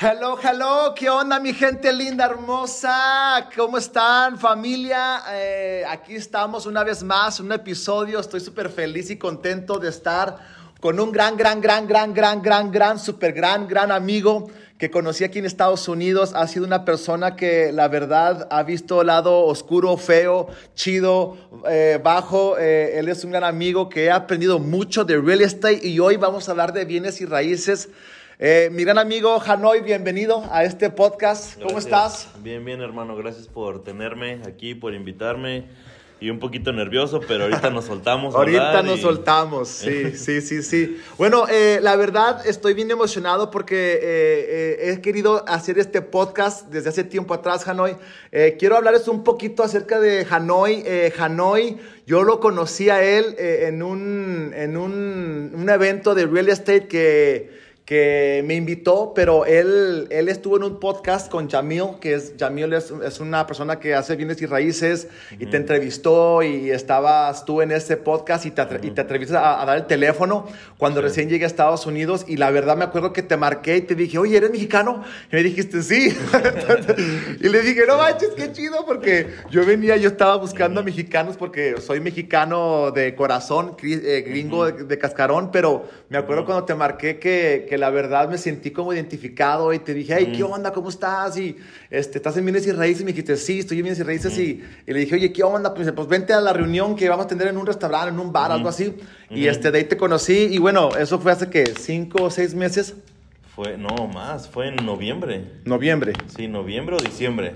Hello, hello, ¿qué onda mi gente linda, hermosa? ¿Cómo están familia? Eh, aquí estamos una vez más, un episodio, estoy súper feliz y contento de estar con un gran, gran, gran, gran, gran, gran, gran, súper gran, gran amigo que conocí aquí en Estados Unidos. Ha sido una persona que la verdad ha visto lado oscuro, feo, chido, eh, bajo. Eh, él es un gran amigo que ha aprendido mucho de real estate y hoy vamos a hablar de bienes y raíces. Eh, mi gran amigo Hanoi, bienvenido a este podcast. ¿Cómo estás? Bien, bien, hermano. Gracias por tenerme aquí, por invitarme. Y un poquito nervioso, pero ahorita nos soltamos. ahorita nos soltamos, sí, sí, sí, sí. Bueno, eh, la verdad estoy bien emocionado porque eh, he querido hacer este podcast desde hace tiempo atrás, Hanoi. quiero hablarles un poquito acerca de Hanoi. Hanoi, yo lo conocí a él en, un, en un, un evento de real estate que que me invitó, pero él, él estuvo en un podcast con Jamil, que es, Jamil es, es una persona que hace bienes y raíces, y te entrevistó y estabas tú en ese podcast y te, y te atreviste a, dar el teléfono cuando recién llegué a Estados Unidos y la verdad me acuerdo que te marqué y te dije, oye, ¿eres mexicano? Y me dijiste, sí. y le dije, no manches, qué chido, porque yo venía, yo estaba buscando a mexicanos porque soy mexicano de corazón, eh, gringo de, cascarón, pero me acuerdo cuando te marqué que, que la verdad me sentí como identificado y te dije, hey, ¿qué onda? ¿Cómo estás? Y este, ¿estás en bienes y raíces? Y me dijiste, sí, estoy en bienes y raíces. Y, le dije, oye, ¿qué onda? Pues, pues vente a la reunión que vamos a tener en un restaurante, en un bar, algo así. Y este, de ahí te conocí. Y bueno, eso fue hace que cinco o seis meses. Fue, no, más, fue en noviembre. Noviembre. Sí, noviembre o diciembre.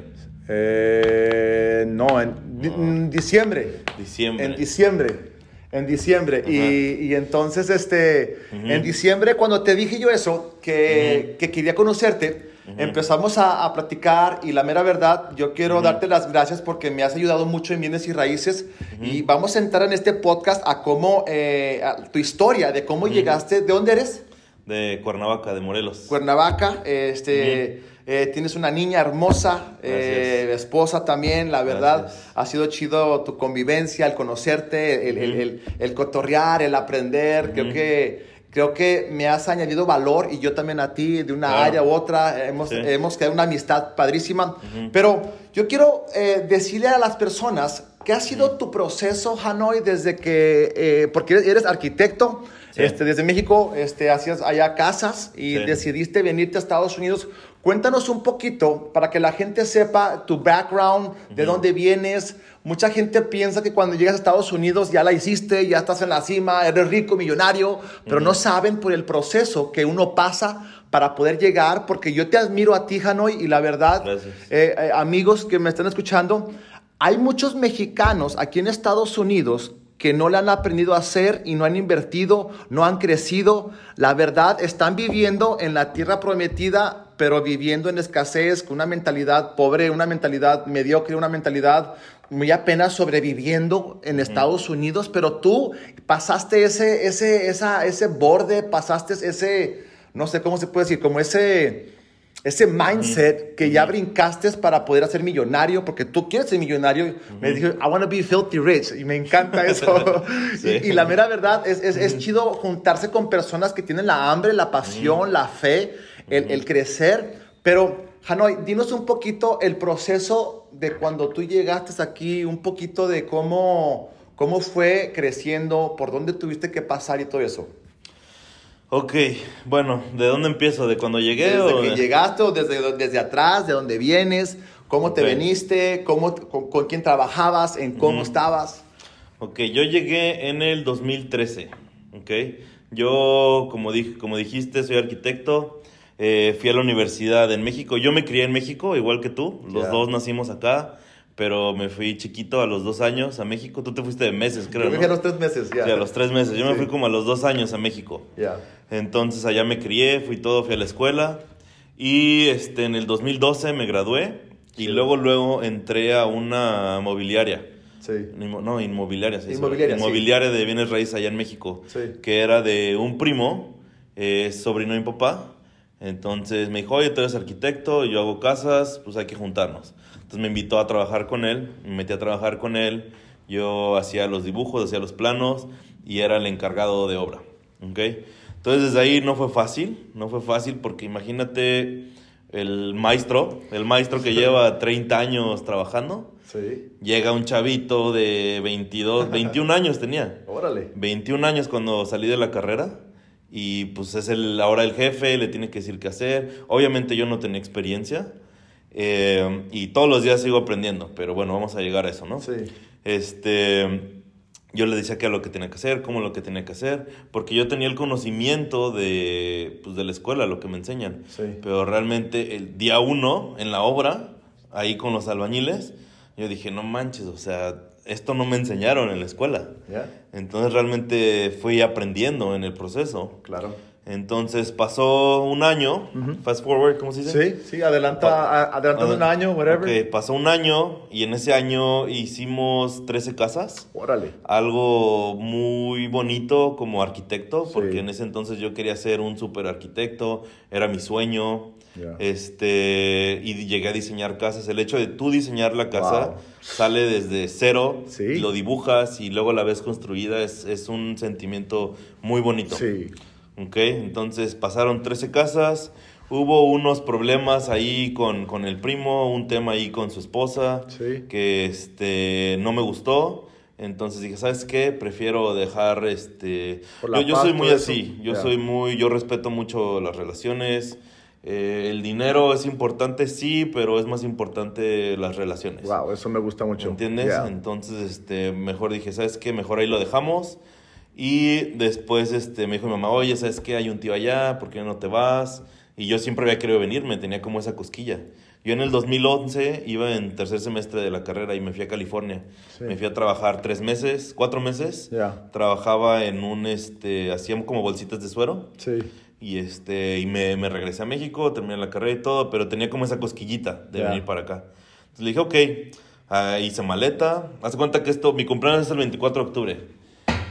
Eh, no, en diciembre. Diciembre. En diciembre. En diciembre. Y, y, entonces, este, en diciembre, cuando te dije yo eso, que, que quería conocerte, empezamos a, a, platicar y la mera verdad, yo quiero darte las gracias porque me has ayudado mucho en bienes y raíces. Y vamos a entrar en este podcast a cómo, eh, tu historia, de cómo llegaste, ¿de dónde eres? De Cuernavaca, de Morelos. Cuernavaca, este... Eh, tienes una niña hermosa, eh, esposa también, la verdad. Ha sido chido tu convivencia, el conocerte, el, el, el, cotorrear, el aprender. Creo que creo que me has añadido valor y yo también a ti de una área u otra. Hemos, hemos creado una amistad padrísima. Pero yo quiero eh, decirle a las personas ¿Qué ha sido tu proceso, Hanoi, desde que, porque eres arquitecto, este, desde México este, hacías allá casas y decidiste venirte a Estados Unidos? Cuéntanos un poquito para que la gente sepa tu background, de dónde vienes. Mucha gente piensa que cuando llegas a Estados Unidos ya la hiciste, ya estás en la cima, eres rico, millonario, pero no saben por el proceso que uno pasa para poder llegar, porque yo te admiro a ti, Hanoi, y la verdad, eh, eh, amigos que me están escuchando, hay muchos mexicanos aquí en Estados Unidos que no le han aprendido a hacer y no han invertido, no han crecido. La verdad, están viviendo en la tierra prometida, pero viviendo en escasez, con una mentalidad pobre, una mentalidad mediocre, una mentalidad muy apenas sobreviviendo en Estados Unidos, pero tú pasaste ese, ese, esa, ese borde, pasaste ese, no sé cómo se puede decir, como ese ese mindset que ya brincaste para poder ser millonario, porque tú quieres ser millonario. Me dije, I want to be filthy rich. Y me encanta eso. y, la mera verdad es, es, es, chido juntarse con personas que tienen la hambre, la pasión, la fe, el, el, crecer. Pero, Hanoi, dinos un poquito el proceso de cuando tú llegaste aquí, un poquito de cómo, cómo fue creciendo, por dónde tuviste que pasar y todo eso. Ok, bueno, ¿de dónde empiezo? ¿De cuando llegué? Desde o que llegaste o desde, desde atrás, de dónde vienes, cómo te veniste, cómo, con, quién trabajabas, en cómo estabas. Ok, yo llegué en el 2013, ok. Yo, como, dije, como dijiste, soy arquitecto, eh, fui a la universidad en México. Yo me crié en México, igual que tú, los dos nacimos acá pero me fui chiquito a los dos años a México. Tú te fuiste de meses, creo. Yo me fui a los tres meses, ya. Sí, a los tres meses. Yo me fui como a los dos años a México. Ya. Entonces allá me crié, fui todo, fui a la escuela. Y este, en el 2012 me gradué. Y luego, luego entré a una mobiliaria. No, inmobiliaria. inmobiliaria, inmobiliaria de bienes raíces allá en México. Que era de un primo, eh, sobrino de mi papá. Entonces me dijo, oye, tú eres arquitecto, yo hago casas, pues hay que juntarnos. Entonces me invitó a trabajar con él, me metí a trabajar con él. Yo hacía los dibujos, hacía los planos y era el encargado de obra. ¿okay? Entonces desde ahí no fue fácil, no fue fácil porque imagínate el maestro, el maestro que lleva 30 años trabajando. Sí. Llega un chavito de 22, 21 años tenía. Órale. 21 años cuando salí de la carrera. Y pues es el, ahora el jefe, le tiene que decir qué hacer. Obviamente yo no tenía experiencia. Eh, y todos los días sigo aprendiendo. Pero bueno, vamos a llegar a eso, ¿no? Sí. Este yo le decía qué era lo que tenía que hacer, cómo lo que tenía que hacer, porque yo tenía el conocimiento de, pues, de la escuela, lo que me enseñan. Pero realmente el día uno, en la obra, ahí con los albañiles, yo dije, no manches, o sea, esto no me enseñaron en la escuela. Entonces realmente fui aprendiendo en el proceso. Claro. Entonces pasó un año, fast forward, ¿cómo se dice? Sí, sí, adelanta, adelantando un año, whatever. Ok, pasó un año y en ese año hicimos 13 casas. Órale. Algo muy bonito como arquitecto, porque en ese entonces yo quería ser un super arquitecto, era mi sueño. Este, y llegué a diseñar casas. El hecho de tú diseñar la casa sale desde cero, lo dibujas y luego la ves construida, es, es un sentimiento muy bonito. Sí. Ok, entonces pasaron 13 casas. Hubo unos problemas ahí con, con el primo, un tema ahí con su esposa que este, no me gustó. Entonces dije, ¿sabes qué? Prefiero dejar este... Yo, yo soy muy así, yo soy muy, yo respeto mucho las relaciones. Eh, el dinero es importante, sí, pero es más importante las relaciones. Wow, eso me gusta mucho. ¿Entiendes? Entonces, este, mejor dije, ¿sabes qué? Mejor ahí lo dejamos. Y después este, me dijo mi mamá, oye, ¿sabes qué? Hay un tío allá, ¿por qué no te vas? Y yo siempre había querido venir, me tenía como esa cosquilla. Yo en el 2011 iba en tercer semestre de la carrera y me fui a California. Me fui a trabajar tres meses, cuatro meses. Trabajaba en un, este, hacíamos como bolsitas de suero. Sí. Y, este, y me, me, regresé a México, terminé la carrera y todo, pero tenía como esa cosquillita de venir para acá. Entonces le dije, ok, ah, hice maleta. Haz cuenta que esto, mi cumpleaños es el 24 de octubre.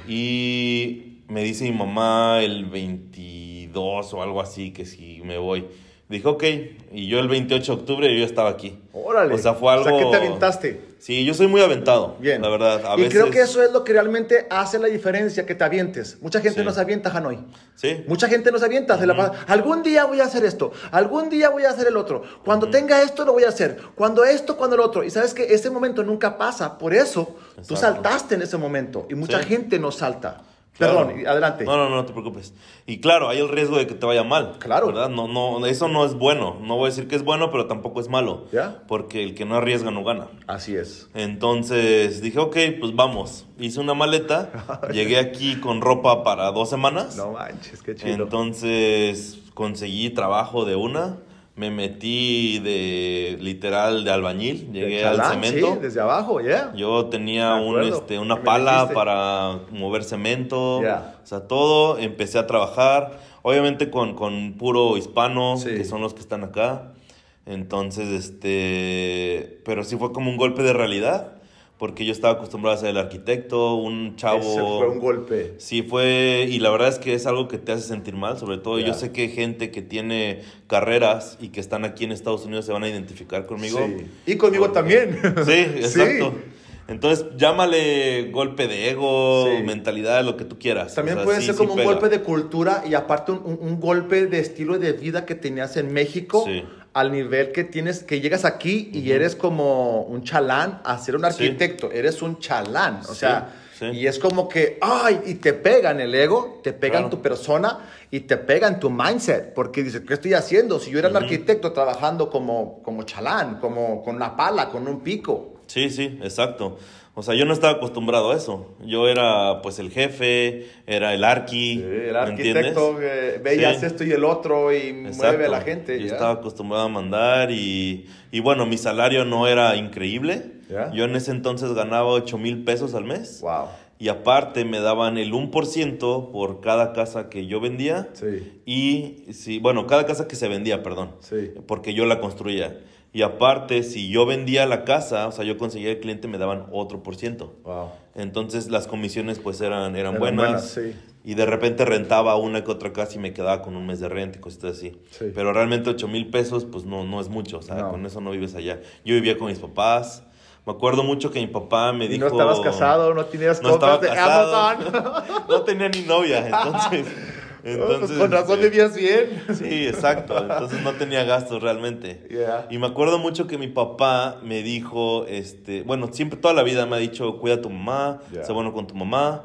Y me dice mi mamá el 22 o algo así que si me voy. Dijo, ok. Y yo el 28 de octubre yo ya estaba aquí. Órale. O sea, fue algo... O sea, ¿qué te aventaste? Sí, yo soy muy aventado. Bien. La verdad, a y creo que eso es lo que realmente hace la diferencia, que te avientes. Mucha gente no se avienta, Hanoi. Sí. Mucha gente no se avienta. Algún día voy a hacer esto. Algún día voy a hacer el otro. Cuando tenga esto, lo voy a hacer. Cuando esto, cuando el otro. Y sabes que ese momento nunca pasa. Por eso, tú saltaste en ese momento. Y mucha gente no salta. Perdón, adelante. No, no, no, te preocupes. Y claro, hay el riesgo de que te vaya mal. Claro. ¿Verdad? No, no, eso no es bueno. No voy a decir que es bueno, pero tampoco es malo. ¿Ya? Porque el que no arriesga no gana. Así es. Entonces dije, ok, pues vamos. Hice una maleta. llegué aquí con ropa para dos semanas. No manches, qué chido. Entonces conseguí trabajo de una me metí de literal de albañil, llegué al cemento. Sí, desde abajo, ya. Yo tenía un, este, una pala para mover cemento, o sea, todo, empecé a trabajar, obviamente con, con puro hispano, que son los que están acá. Entonces, este, pero sí fue como un golpe de realidad porque yo estaba acostumbrado a ser el arquitecto, un chavo... Ese fue un golpe. Sí, fue, y la verdad es que es algo que te hace sentir mal, sobre todo yo sé que gente que tiene carreras y que están aquí en Estados Unidos se van a identificar conmigo. Sí. Y conmigo también. Sí, exacto. Entonces, llámale golpe de ego, mentalidad, lo que tú quieras. También puede ser como un golpe de cultura y aparte un, un, golpe de estilo de vida que tenías en México. Al nivel que tienes, que llegas aquí y eres como un chalán a ser un arquitecto, eres un chalán, o sea, y es como que, ay, y te pega en el ego, te pega en tu persona y te pega en tu mindset, porque dices, ¿qué estoy haciendo? Si yo era un arquitecto trabajando como, como chalán, como con una pala, con un pico. Sí, sí, exacto. O sea, yo no estaba acostumbrado a eso. Yo era pues el jefe, era el arqui. Sí, el arquitecto, veías esto y el otro y mueve a la gente. Yo estaba acostumbrado a mandar y, y, bueno, mi salario no era increíble. Yo en ese entonces ganaba 8 mil pesos al mes. Wow. Y aparte me daban el 1% por cada casa que yo vendía. Sí. Y, sí, bueno, cada casa que se vendía, perdón. Sí. Porque yo la construía. Y aparte, si yo vendía la casa, o sea, yo conseguía el cliente, me daban otro por ciento. Wow. Entonces las comisiones pues eran, eran, Eran buenas. buenas, sí. Y de repente rentaba una que otra casa y me quedaba con un mes de renta y cositas así. Sí. Pero realmente 8 mil pesos pues no, no es mucho. O sea, No. con eso no vives allá. Yo vivía con mis papás. Me acuerdo mucho que mi papá me ¿Y dijo... no estabas casado? ¿No tenías No compras de casado. Amazon? no tenía ni novia, entonces... entonces Pues con razón este, vivías bien. Sí, exacto. Entonces no tenía gastos realmente. Yeah. Y me acuerdo mucho que mi papá me dijo, este, bueno, siempre toda la vida me ha dicho, cuida a tu mamá, Yeah. sé bueno con tu mamá.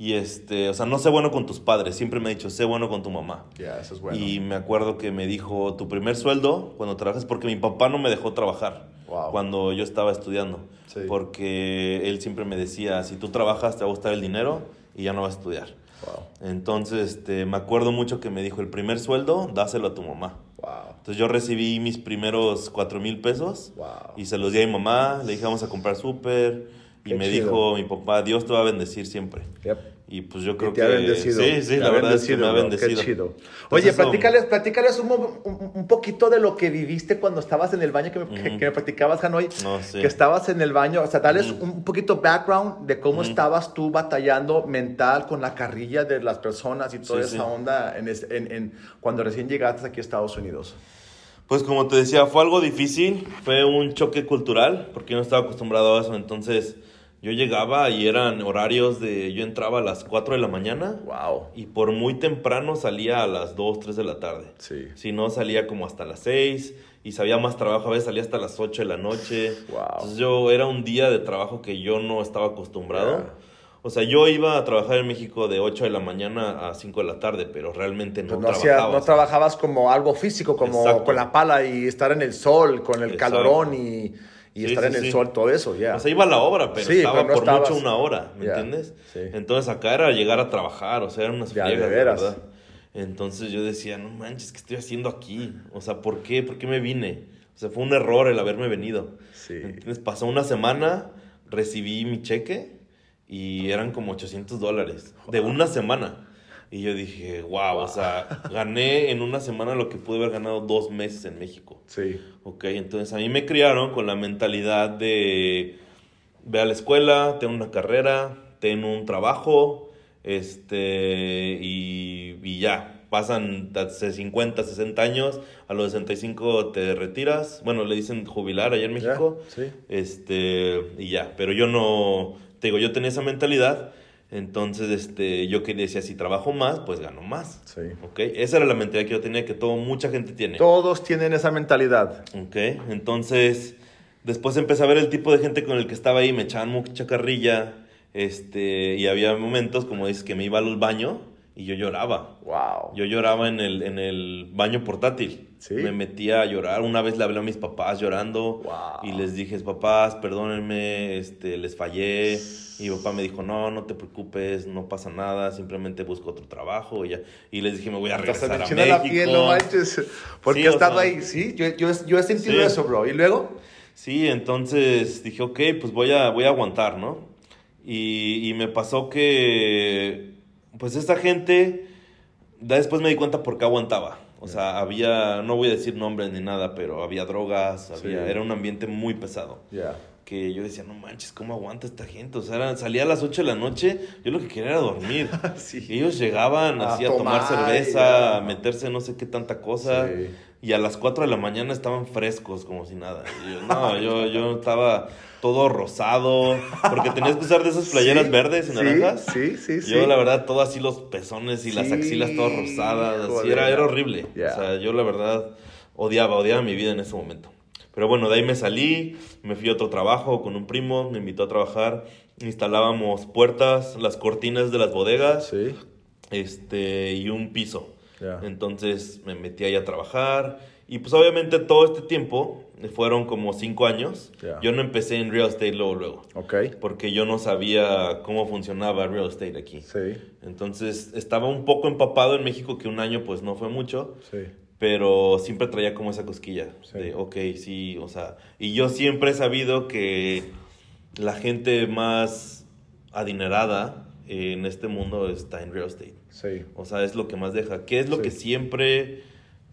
Y este, o sea, no sé bueno con tus padres, siempre me ha dicho, sé bueno con tu mamá. Ya, eso es bueno. Y me acuerdo que me dijo, tu primer sueldo cuando trabajas, porque mi papá no me dejó trabajar Wow. cuando yo estaba estudiando. Sí. Porque él siempre me decía, si tú trabajas te va a gustar el dinero y ya no vas a estudiar. Wow. Entonces, este, me acuerdo mucho que me dijo, el primer sueldo, dáselo a tu mamá. Wow. Entonces yo recibí mis primeros cuatro mil pesos Wow. y se los di a mi mamá, le dije vamos a comprar súper y Qué me chido. dijo mi papá, Dios te va a bendecir siempre. Yep. Y pues yo Y creo te que... ha bendecido. Sí, sí, Te la verdad es que me ha bro. bendecido. Qué chido. Oye, platícales, platícales un, un, un poquito de lo que viviste cuando estabas en el baño que me, Ujú. que me platicabas, Hanoi. No, sí. Que estabas en el baño. O sea, dales un poquito background de cómo estabas tú batallando mental con la carrilla de las personas y toda Sí, esa sí. onda en, en- en- cuando recién llegaste aquí a Estados Unidos. Pues como te decía, fue algo difícil, fue un choque cultural, porque yo no estaba acostumbrado a eso, entonces yo llegaba y eran horarios de, yo entraba a las 4 de la mañana Wow. y por muy temprano salía a las 2, 3 de la tarde. Sí. Si no, salía como hasta las 6 y sabía más trabajo, a veces salía hasta las 8 de la noche. Wow. Entonces yo era un día de trabajo que yo no estaba acostumbrado. Yeah. O sea, yo iba a trabajar en México de 8 de la mañana a 5 de la tarde, pero realmente no, Pues no, hacía- trabajaba. no trabajabas como algo físico, como Exacto. con la pala y estar en el sol, con el Exacto. calorón y, y Sí, estar sí, en el sí. sol, todo eso, ya. O sea, iba a la obra, pero estaba pero no por estabas- mucho una hora, ¿me Ya, entiendes? sí. Entonces acá era llegar a trabajar, o sea, eran unas de friegas, la veras. verdad. Entonces yo decía, no manches, ¿qué estoy haciendo aquí? O sea, ¿por qué? ¿Por qué me vine? O sea, fue un error el haberme venido. Sí. Entonces pasó una semana, recibí mi cheque y eran como 800 dólares de una semana. Y yo dije, wow, o sea, gané en una semana lo que pude haber ganado dos meses en México. Sí. Ok, entonces a mí me criaron con la mentalidad de ve a la escuela, ten una carrera, ten un trabajo, este, y, y ya. Pasan hace 50, 60 años, a los 65 te retiras. Bueno, le dicen jubilar allá en México. Ya, sí. Este, y ya. Pero yo no, te digo, yo tenía esa mentalidad. Entonces, este, yo que decía, si trabajo más, pues gano más. Sí. Ok, esa era la mentalidad que yo tenía, que todo, mucha gente tiene. Todos tienen esa mentalidad. Ok, entonces después empecé a ver el tipo de gente con el que estaba ahí, me echaban mucha carrilla, este, y había momentos, como dices, que me iba al baño y yo lloraba. Wow. Yo lloraba en el, en el baño portátil. ¿Sí? Me metía a llorar. Una vez le hablé a mis papás llorando Wow. y les dije, papás, perdónenme, este, les fallé. Y mi papá me dijo, no, no te preocupes, no pasa nada, simplemente busco otro trabajo. Y, ya. y les dije, me voy a regresar a México. la piel, no manches. Porque Sí, he estado sea, ahí, sí. Yo, yo, yo he sentido Sí. eso, bro. ¿Y luego? Sí, entonces dije, ok, pues voy a, voy a aguantar, ¿no? Y, y me pasó que, pues esta gente, después me di cuenta por qué aguantaba. O sea, había, no voy a decir nombres ni nada, pero había drogas, había, Sí. era un ambiente muy pesado. Ya. Que yo decía, no manches, ¿cómo aguanta esta gente? O sea, era- salía a las 8 de la noche, yo lo que quería era dormir. Sí. Y ellos llegaban A así a tomar tomar, cerveza, a meterse no sé qué tanta cosa. Sí. Y a las 4 de la mañana estaban frescos como si nada. Y yo, no, yo, yo estaba todo rosado, porque tenías que usar de esas playeras Sí, verdes y naranjas. Sí, sí, sí. Yo, la verdad, todo así los pezones y las axilas todas rosadas. Así era, era horrible. Ya. O sea, yo la verdad odiaba, odiaba mi vida en ese momento. Pero bueno, de ahí me salí, me fui a otro trabajo con un primo, me invitó a trabajar. Instalábamos puertas, las cortinas de las bodegas Sí. este, y un piso. Entonces me metí ahí a trabajar. Y pues obviamente todo este tiempo, fueron como cinco años, yo no empecé en real estate luego, luego. Porque yo no sabía cómo funcionaba real estate aquí. Sí. Entonces estaba un poco empapado en México, que un año pues no fue mucho, Sí. Pero siempre traía como esa cosquilla Sí. de, ok, sí, o sea, y yo siempre he sabido que la gente más adinerada en este mundo está en real estate. Sí. O sea, es lo que más deja. ¿Qué es lo Sí. que siempre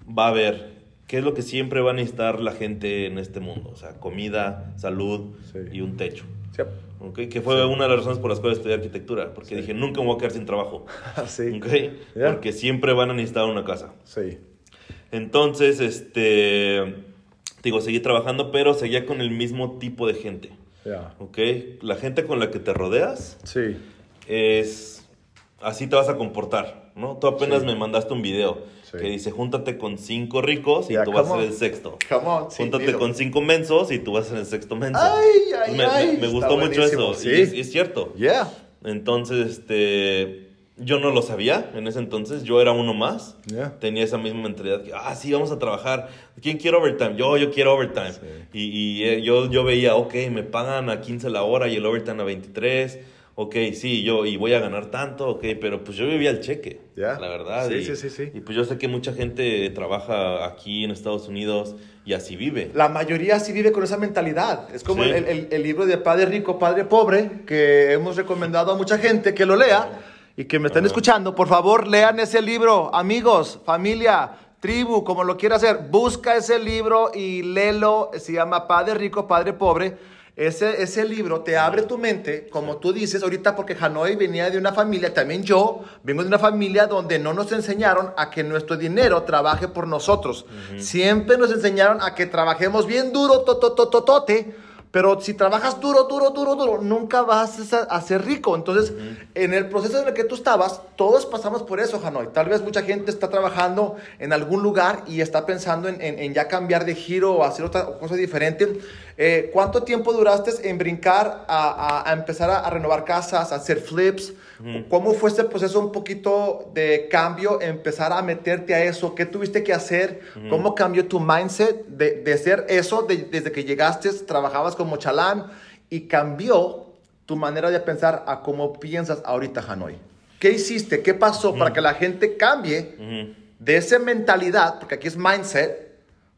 va a haber ¿qué es lo que siempre va a necesitar la gente en este mundo? O sea, comida, salud Sí. y un techo. Sí. ¿ok? Que fue una de las razones por las cuales estudié arquitectura, porque dije, nunca me voy a quedar sin trabajo. Sí. ¿ok? Ya. Porque siempre van a necesitar una casa. Sí. Entonces, este, digo, seguí trabajando, pero seguía con el mismo tipo de gente. Ya. ¿Ok? La gente con la que te rodeas Sí. es así te vas a comportar, ¿no? Tú apenas Sí. me mandaste un video Sí. que dice, júntate con cinco ricos y Ya, tú vas a come ser on. el sexto. Come on, sí, júntate dilo. con cinco mensos y tú vas a ser el sexto menso. Ay, ay, me, me- ay, me está gustó mucho buenísimo, eso. sí. Y es, es cierto. Yeah. Entonces, este, yo no lo sabía en ese entonces. Yo era uno más. Yeah. Tenía esa misma mentalidad. Que, ah, sí, vamos a trabajar. ¿Quién quiere overtime? Yo, yo quiero overtime. Sí. Y, y, eh, yo, yo veía, ok, me pagan a 15 la hora y el overtime a 23. Ok, sí, yo, y voy a ganar tanto, ok, pero pues yo vivía el cheque, Ya. la verdad. Sí, y, sí, sí, sí. Y pues yo sé que mucha gente trabaja aquí en Estados Unidos y así vive. La mayoría sí vive con esa mentalidad. Es como Sí. el, el- el libro de Padre Rico, Padre Pobre, que hemos recomendado a mucha gente que lo lea y que me están Ajá. escuchando. Por favor, lean ese libro, amigos, familia, tribu, como lo quiera hacer. Busca ese libro y léelo. Se llama Padre Rico, Padre Pobre. Ese, ese libro te abre tu mente, como tú dices ahorita, porque Hanoi venía de una familia, también yo vengo de una familia donde no nos enseñaron a que nuestro dinero trabaje por nosotros. Siempre nos enseñaron a que trabajemos bien duro, totototote, pero si trabajas duro, duro, duro, duro, nunca vas a, a ser rico. Entonces, en el proceso en el que tú estabas, todos pasamos por eso, Hanoi. Tal vez mucha gente está trabajando en algún lugar y está pensando en, en- en ya cambiar de giro o hacer otra cosa diferente. Eh, ¿Cuánto tiempo duraste en brincar a, a- a empezar a, a renovar casas, a hacer flips? ¿Cómo fue este proceso un poquito de cambio, empezar a meterte a eso? ¿Qué tuviste que hacer? ¿Cómo cambió tu mindset de, de ser eso de- desde que llegaste, trabajabas como chalán y cambió tu manera de pensar a cómo piensas ahorita, Hanoi? ¿Qué hiciste? ¿Qué pasó para que la gente cambie Ujú. de esa mentalidad? Porque aquí es mindset.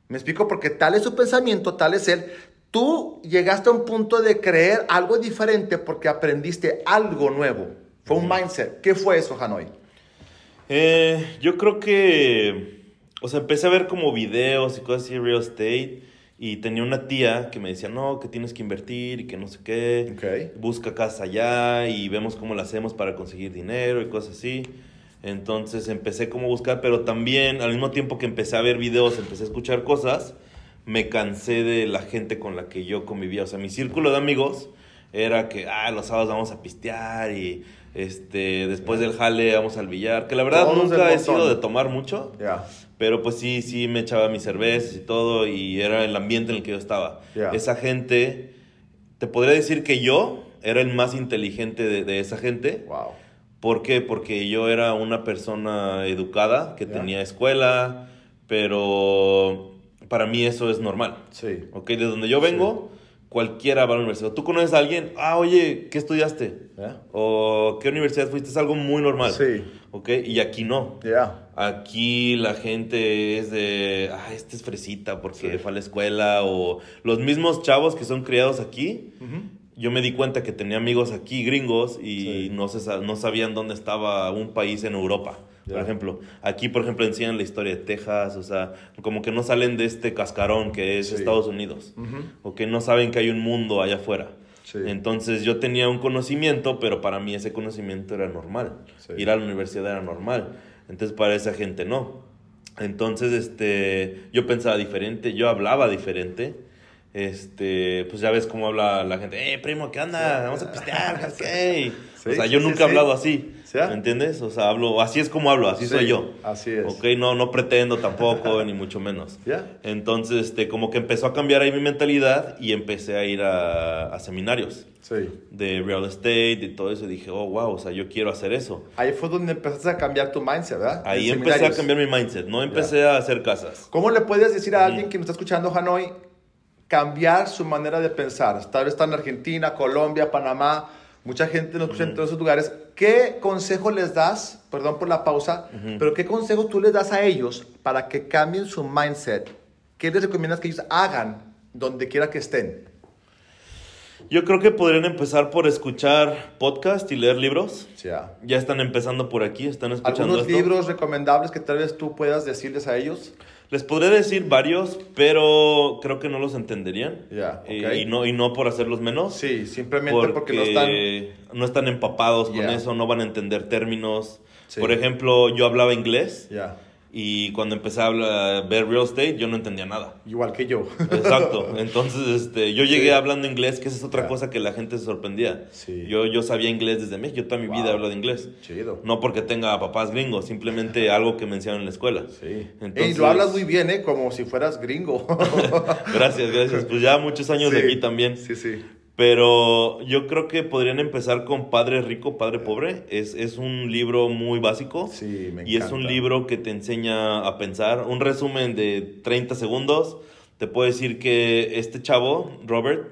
Me explico porque tal es su pensamiento, tal es él. Tú llegaste a un punto de creer algo diferente porque aprendiste algo nuevo. Fue un mindset. ¿Qué fue eso, Hanoi? Eh, yo creo que, o sea, empecé a ver como videos y cosas así de real estate y tenía una tía que me decía, no, que tienes que invertir y que no sé qué, Ok. busca casa allá y vemos cómo lo hacemos para conseguir dinero y cosas así. Entonces empecé como a buscar, pero también al mismo tiempo que empecé a ver videos, empecé a escuchar cosas, me cansé de la gente con la que yo convivía. O sea, mi círculo de amigos era que, ah, los sábados vamos a pistear y este, después del jale vamos al billar. Que la verdad Todos nunca he sido de tomar mucho. Ya. Pero pues sí, sí me echaba mis cervezas y todo y era el ambiente en el que yo estaba. Ya. Esa gente, te podría decir que yo era el más inteligente de, de esa gente. Wow. ¿Por qué? Porque yo era una persona educada, que tenía escuela, pero para mí eso es normal. Sí. ¿Ok? De donde yo vengo, cualquiera va a la universidad. ¿Tú conoces a alguien? Ah, oye, ¿qué estudiaste? ¿O qué universidad fuiste? Es algo muy normal. Sí. ¿Ok? Y aquí no. Ya. Aquí la gente es de, ah, este es fresita porque Sí. fue a la escuela o los mismos chavos que son criados aquí. Yo me di cuenta que tenía amigos aquí gringos y Sí. no, se, no sabían dónde estaba un país en Europa. Por ejemplo, aquí, por ejemplo, enseñan la historia de Texas, o sea, como que no salen de este cascarón que es Sí. Estados Unidos, o que no saben que hay un mundo allá afuera. Sí. Entonces yo tenía un conocimiento, pero para mí ese conocimiento era normal. Sí. Ir a la universidad era normal. Entonces para esa gente no. Entonces este, yo pensaba diferente, yo hablaba diferente. Este, pues ya ves cómo habla la gente, eh, primo, ¿qué onda? Vamos a pistear, ¿qué? Sí, o sea, sí, yo sí, nunca sí. he hablado así, Sí. ¿me entiendes? O sea, hablo, así es como hablo, así Sí, soy yo. así es. Ok, no, no pretendo tampoco, ni mucho menos. Ya. Entonces, este, como que empezó a cambiar ahí mi mentalidad y empecé a ir a, a seminarios Sí. de real estate y todo eso. Y dije, oh, wow, o sea, yo quiero hacer eso. Ahí fue donde empezaste a cambiar tu mindset, ¿verdad? Ahí empecé a cambiar mi mindset, no empecé a hacer casas. ¿Cómo le puedes decir a alguien que nos está escuchando Hanoi cambiar su manera de pensar? Tal vez está en Argentina, Colombia, Panamá, mucha gente nos escucha en todos esos lugares. ¿Qué consejo les das? Perdón por la pausa, pero ¿qué consejo tú les das a ellos para que cambien su mindset? ¿Qué les recomiendas que ellos hagan donde quiera que estén? Yo creo que podrían empezar por escuchar podcast y leer libros. Ya. Ya están empezando por aquí, están escuchando ¿Algunos esto. libros recomendables que tal vez tú puedas decirles a ellos? Les podré decir varios, pero creo que no los entenderían. Ya, Y- ok. y, no, y no por hacerlos menos. Sí, simplemente porque, no están... no están empapados con Ya. eso, no van a entender términos. Sí. Por ejemplo, yo hablaba inglés Ya, y cuando empecé a hablar- ver real estate yo no entendía nada. igual que yo. Exacto. Entonces, este, yo llegué Sí. hablando inglés, que esa es otra cosa que la gente se sorprendía. Sí. Yo, yo sabía inglés desde México, yo toda mi vida he hablado inglés. Chido. No porque tenga papás gringos, simplemente algo que me enseñaron en la escuela. Sí. Entonces- y lo hablas muy bien, ¿eh? Como si fueras gringo. Gracias, gracias. Pues ya muchos años de aquí también. Sí, sí. Pero yo creo que podrían empezar con Padre Rico, Padre Pobre. Es, es un libro muy básico. Sí, me Y es un encanta. libro que te enseña a pensar. Un resumen de 30 segundos. Te puedo decir que este chavo, Robert,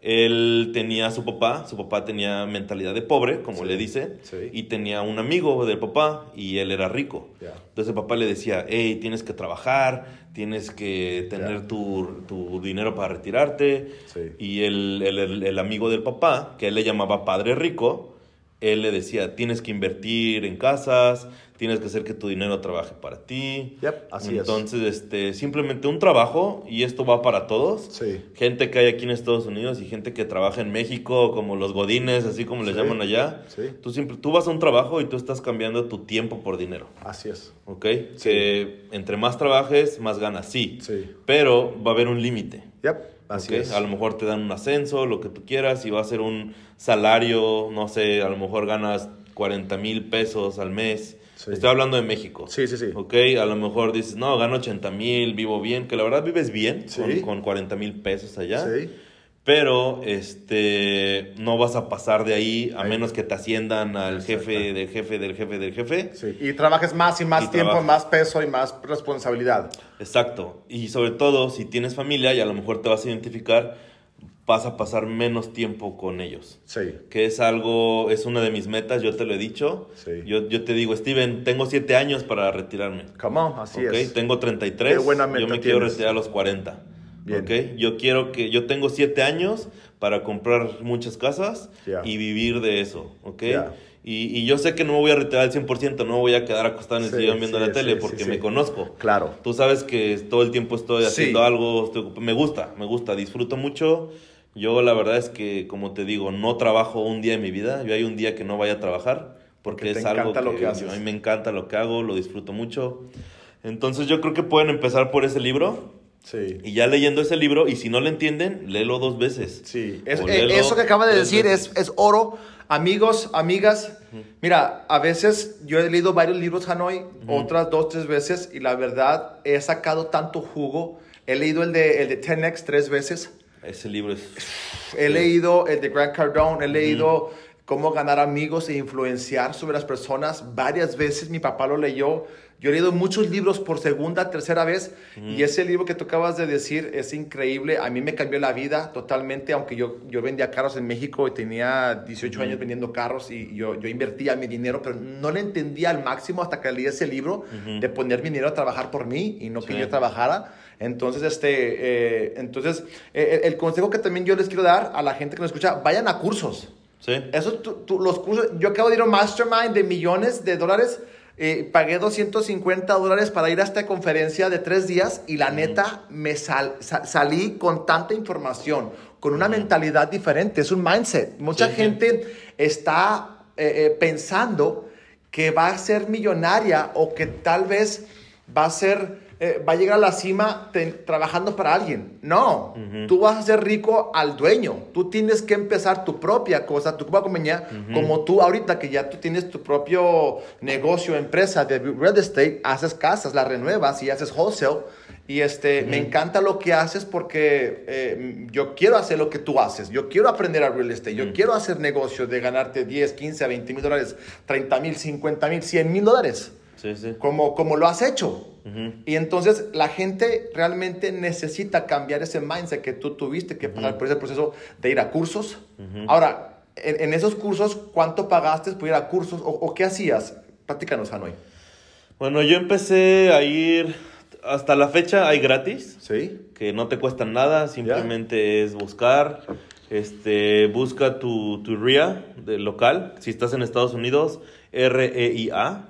él tenía a su papá. Su papá tenía mentalidad de pobre, como Sí, le dice. sí. Y tenía un amigo del papá y él era rico. Entonces el papá le decía, hey, tienes que trabajar, tienes que tener tu, tu dinero para retirarte. Sí. Y el, el- el- el amigo del papá, que él le llamaba padre rico, él le decía, tienes que invertir en casas, tienes que hacer que tu dinero trabaje para ti. Yep, así es. Entonces, este, simplemente un trabajo, y esto va para todos. Sí. Gente que hay aquí en Estados Unidos y gente que trabaja en México, como los godines, así como les Sí, llaman allá. sí. Tú, siempre, tú vas a un trabajo y tú estás cambiando tu tiempo por dinero. Así es. ¿Ok? Que entre más trabajes, más ganas, sí. Sí. Pero va a haber un límite. Yep, así es. A lo mejor te dan un ascenso, lo que tú quieras, y va a ser un salario, no sé, a lo mejor ganas 40 mil pesos al mes. Sí. Estoy hablando de México. Sí, sí, sí. ¿Ok? A lo mejor dices, no, gano 80 mil, vivo bien, que la verdad vives bien Sí. con, con 40 mil pesos allá. Sí. Pero este no vas a pasar de ahí a Ahí. menos que te asciendan al jefe del jefe del jefe del jefe. Sí. Y trabajes más y más Y tiempo, trabaja. más peso y más responsabilidad. Exacto. Y sobre todo, si tienes familia y a lo mejor te vas a identificar, vas a pasar menos tiempo con ellos. Sí. Que es algo, es una de mis metas, yo te lo he dicho. Sí. Yo, yo te digo, Steven, tengo siete años para retirarme. Come on, así ¿ok? es. Tengo 33. Qué buena meta yo me quiero tienes. retirar a los 40. Bien. ¿ok? Yo quiero que, yo tengo siete años para comprar muchas casas Ya. y vivir de eso, ¿ok? Ya. Y, y yo sé que no me voy a retirar al 100%, no me voy a quedar acostado en el Sí, sillón viendo sí, la tele sí, porque me conozco. Claro. Tú sabes que todo el tiempo estoy haciendo algo, estoy me gusta, me gusta, disfruto mucho. Yo la verdad es que, como te digo, no trabajo un día en mi vida. Yo hay un día que no vaya a trabajar porque te es algo encanta lo que, que haces. a mí me encanta lo que hago, lo disfruto mucho. Entonces yo creo que pueden empezar por ese libro Sí. y ya leyendo ese libro y si no lo entienden, léelo dos veces. Sí, es- eh, eso que acaba de decir es, es oro. Amigos, amigas, mira, a veces yo he leído varios libros Hanoi, otras dos, tres veces, y la verdad he sacado tanto jugo. He leído el de, el de 10X tres veces. Ese libro es... He Sí. leído el de Grant Cardone, he leído cómo ganar amigos e influenciar sobre las personas varias veces. Mi papá lo leyó. Yo he leído muchos libros por segunda, tercera vez y ese libro que tú acabas de decir es increíble. A mí me cambió la vida totalmente, aunque yo, yo vendía carros en México y tenía 18 años vendiendo carros y yo, yo invertía mi dinero, pero no le entendía al máximo hasta que leí ese libro de poner mi dinero a trabajar por mí y no que Sí. yo trabajara. Entonces, este, eh, entonces eh, el consejo que también yo les quiero dar a la gente que nos escucha, vayan a cursos. Sí. Eso, tú- tú- los cursos, yo acabo de ir a un mastermind de millones de dólares, eh, pagué 250 dólares para ir a esta conferencia de tres días y la neta me sal- sa- salí con tanta información, con una mentalidad diferente, es un mindset. Mucha Sí, sí. gente está eh, eh, pensando que va a ser millonaria o que tal vez va a ser, eh, va a llegar a la cima te- trabajando para alguien. No, tú vas a ser rico al dueño. Tú tienes que empezar tu propia cosa, tu propia compañía, como tú ahorita que ya tú tienes tu propio negocio, empresa de real estate, haces casas, las renuevas y haces wholesale. Y este, me encanta lo que haces porque eh, yo quiero hacer lo que tú haces. Yo quiero aprender a real estate. Yo quiero hacer negocios de ganarte 10, 15, 20 mil dólares, 30 mil, 50 mil, 100 mil dólares Sí, sí. como, como lo has hecho. Y entonces la gente realmente necesita cambiar ese mindset que tú tuviste que pasar por ese proceso de ir a cursos. Ahora, en, en esos cursos, ¿cuánto pagaste por ir a cursos o, o qué hacías? Platícanos, Hanoi. Bueno, yo empecé a ir... Hasta la fecha hay gratis. ¿Sí? que no te cuestan nada, simplemente es buscar, este, busca tu, tu RIA del local, si estás en Estados Unidos, R-E-I-A.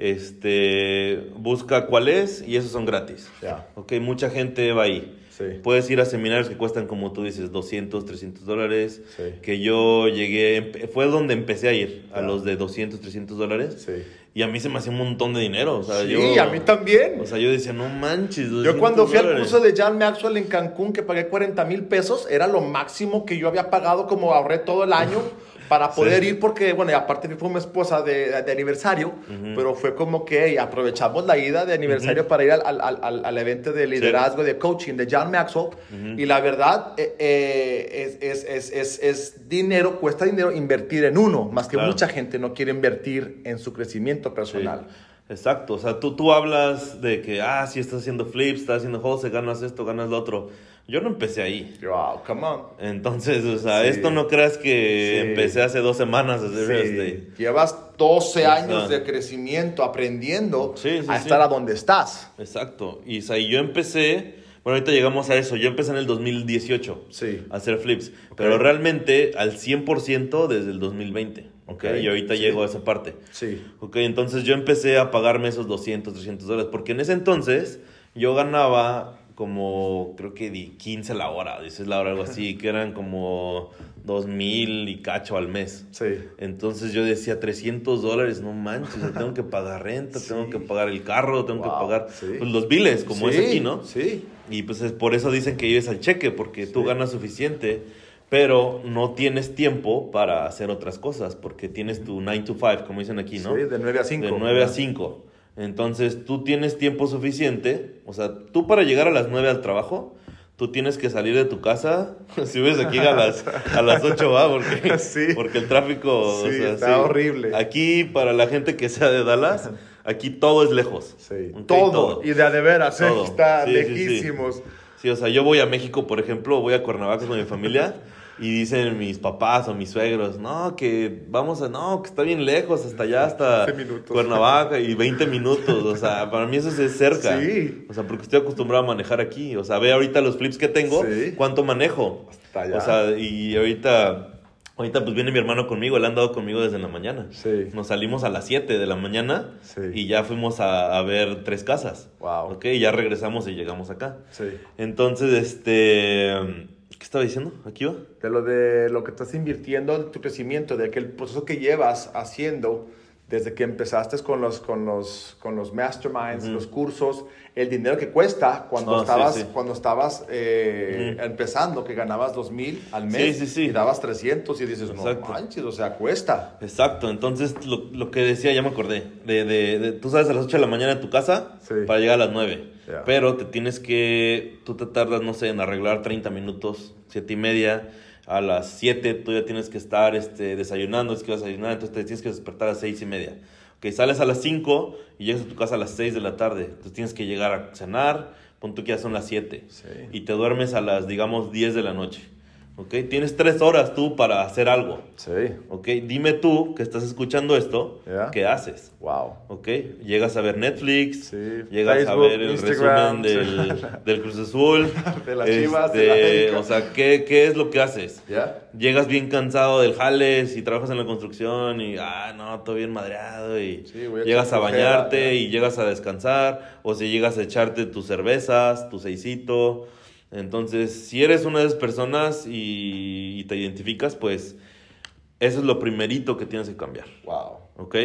Este, busca cuál es y esos son gratis. Ya. Ok, mucha gente va ahí. Sí. Puedes ir a seminarios que cuestan, como tú dices, 200, 300 dólares. Sí. Que yo llegué, fue donde empecé a ir, a Ya. los de 200, 300 dólares. Sí. Y a mí se me hacía un montón de dinero. O sea, Sí, yo, a mí también. O sea, yo decía, no manches. Yo 200 cuando fui al dólares. curso de John Maxwell en Cancún, que pagué 40 mil pesos, era lo máximo que yo había pagado, como ahorré todo el año para poder ir, porque, bueno, y aparte fui con mi esposa de, de aniversario, pero fue como que aprovechamos la ida de aniversario para ir al, al, al, al evento de liderazgo, de coaching de John Maxwell, y la verdad eh, eh, es, es, es, es, es dinero, cuesta dinero invertir en uno, más que Claro. mucha gente no quiere invertir en su crecimiento personal. Sí, Exacto, o sea, tú, tú hablas de que, ah, si estás haciendo flips, estás haciendo Jose, ganas esto, ganas lo otro. Yo no empecé ahí. Wow, come on. Entonces, o sea, Sí. esto no creas que Sí. empecé hace dos semanas a hacer real Sí. estate. Llevas 12 años de crecimiento aprendiendo a estar a donde estás. Exacto. Y o sea, y yo empecé, bueno, ahorita llegamos a eso, yo empecé en el 2018 Sí. a hacer flips, pero realmente al 100% desde el 2020, ¿ok? Ok, Y ahorita llego a esa parte. Sí. Ok, entonces yo empecé a pagarme esos 200, 300 dólares, porque en ese entonces yo ganaba como, creo que di 15 la hora, dices la hora, algo así, que eran como 2 mil y cacho al mes. Sí. Entonces yo decía 300 dólares, no manches, tengo que pagar renta, tengo que pagar el carro, tengo que pagar sí. pues, los biles, como Sí, es aquí, ¿no? Sí. Y pues es por eso dicen que vives al cheque, porque tú ganas suficiente, pero no tienes tiempo para hacer otras cosas, porque tienes tu 9 to 5, como dicen aquí, ¿no? Sí, de 9 a 5. De 9 a 5. Entonces tú tienes tiempo suficiente, o sea, tú para llegar a las 9 al trabajo, tú tienes que salir de tu casa, si ves aquí a las, a las 8 va, porque, Sí. porque el tráfico o Sí, sea, está horrible. Aquí, para la gente que sea de Dallas, aquí todo es lejos. Sí. Ok, todo. Y de a de veras, ¿eh? Está lejísimos. Sí, o sea, yo voy a México, por ejemplo, voy a Cuernavaca con mi familia y dicen mis papás o mis suegros, no, que vamos a, no, que está bien lejos, hasta allá, hasta 20 minutos. Cuernavaca y 20 minutos, o sea, para mí eso es cerca. Sí. O sea, porque estoy acostumbrado a manejar aquí, o sea, ve ahorita los flips que tengo, Sí. cuánto manejo. Hasta allá. O sea, y ahorita, ahorita pues viene mi hermano conmigo, él ha andado conmigo desde la mañana. Sí. Nos salimos a las 7 de la mañana Sí. y ya fuimos a, a ver tres casas. Wow. Ok, ya regresamos y llegamos acá. Sí. Entonces, este. ¿Qué estaba diciendo? ¿Aquí va? De lo de lo que estás invirtiendo en tu crecimiento, de aquel proceso que llevas haciendo desde que empezaste con los, con los, con los masterminds, los cursos, el dinero que cuesta cuando Ah, estabas, sí. cuando estabas eh, empezando, que ganabas 2 mil al mes Sí, sí, sí. y dabas 300 y dices, Exacto. no manches, o sea, cuesta. Exacto, entonces lo, lo que decía, ya me acordé. De, de, de- tú sabes a las 8 de la mañana de tu casa para llegar a las 9. Ya. Pero te tienes que. Tú te tardas, no sé, en arreglar 30 minutos, 7 y media. A las 7 tú ya tienes que estar este, desayunando, es que vas a desayunar, entonces te tienes que despertar a las 6 y media. Ok, sales a las 5 y llegas a tu casa a las 6 de la tarde. Entonces tienes que llegar a cenar, pon tú que ya son las 7. Sí. Y te duermes a las, digamos, 10 de la noche. Ok, tienes 3 horas tú para hacer algo. Sí. Ok, dime tú que estás escuchando esto, Ya. ¿qué haces? Wow. Ok, llegas a ver Netflix, Sí, llegas Facebook, a ver el Instagram. resumen del, del Cruz Azul, De las Chivas, de la este, o sea, ¿qué, ¿qué es lo que haces? ¿Ya? Llegas bien cansado del jale, si trabajas en la construcción y, ah, no, todo bien madreado y Sí, a llegas a bañarte y llegas a descansar o si llegas a echarte tus cervezas, tu seisito. Entonces, si eres una de esas personas y, y te identificas, pues eso es lo primerito que tienes que cambiar. Wow. ¿ok?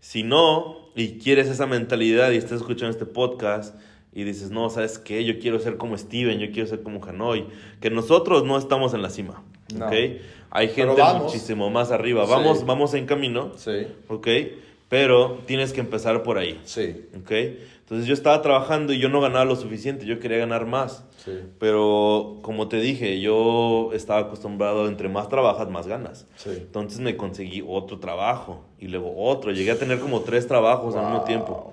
Si no, y quieres esa mentalidad y estás escuchando este podcast y dices, no, ¿sabes qué? Yo quiero ser como Steven, yo quiero ser como Hanoi, que nosotros no estamos en la cima, No. ¿ok? Hay gente vamos. muchísimo más arriba, Sí. vamos, vamos en camino, Sí. ¿ok? Pero tienes que empezar por ahí, Sí. ¿ok? Entonces yo estaba trabajando y yo no ganaba lo suficiente, yo quería ganar más. Sí. Pero como te dije, yo estaba acostumbrado, entre más trabajas, más ganas. Sí. Entonces me conseguí otro trabajo y luego otro. Llegué a tener como tres trabajos al mismo tiempo.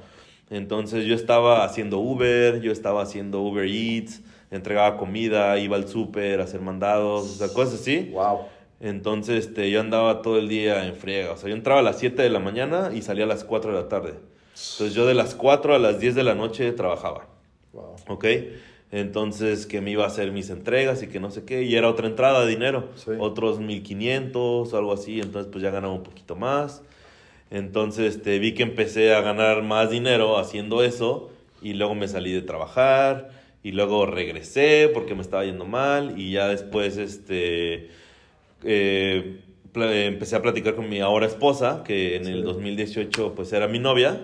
Entonces yo estaba haciendo Uber, yo estaba haciendo Uber Eats, entregaba comida, iba al súper a hacer mandados, o sea, cosas así. Wow. Entonces este, yo andaba todo el día en friega. O sea, yo entraba a las 7 de la mañana y salía a las 4 de la tarde. Entonces yo de las 4 a las 10 de la noche trabajaba. Wow. ¿ok? Entonces que me iba a hacer mis entregas y que no sé qué, y era otra entrada de dinero, Sí. otros 1500 o algo así, entonces pues ya ganaba un poquito más. Entonces este, vi que empecé a ganar más dinero haciendo eso y luego me salí de trabajar y luego regresé porque me estaba yendo mal y ya después este, eh, empecé a platicar con mi ahora esposa, que en el 2018 pues era mi novia.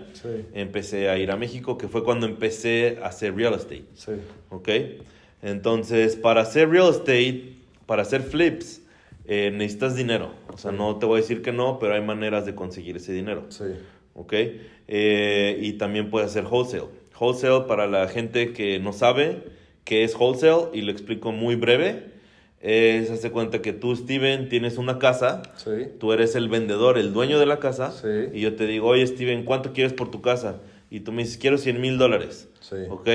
Empecé a ir a México, que fue cuando empecé a hacer real estate. Sí. ¿Ok? Entonces, para hacer real estate, para hacer flips, eh, necesitas dinero. O sea, no te voy a decir que no, pero hay maneras de conseguir ese dinero. Sí. ¿Ok? Eh, y también puedes hacer wholesale. Wholesale, para la gente que no sabe qué es wholesale, y lo explico muy breve, es, hace cuenta que tú, Steven, tienes una casa, Sí. tú eres el vendedor, el dueño de la casa, Sí. y yo te digo, oye, Steven, ¿cuánto quieres por tu casa? Y tú me dices, quiero 100 mil dólares. Sí. ¿Ok?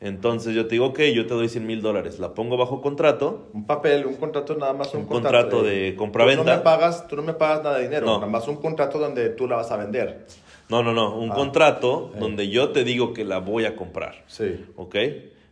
Entonces yo te digo, ok, yo te doy 100 mil dólares. La pongo bajo contrato. Un papel, un contrato nada más un, Un contrato de Tú compraventa. no me pagas, tú no me pagas nada de dinero, No. nada más un contrato donde tú la vas a vender. No, no, no, un Ah. contrato Eh. donde yo te digo que la voy a comprar. Sí. ¿Ok?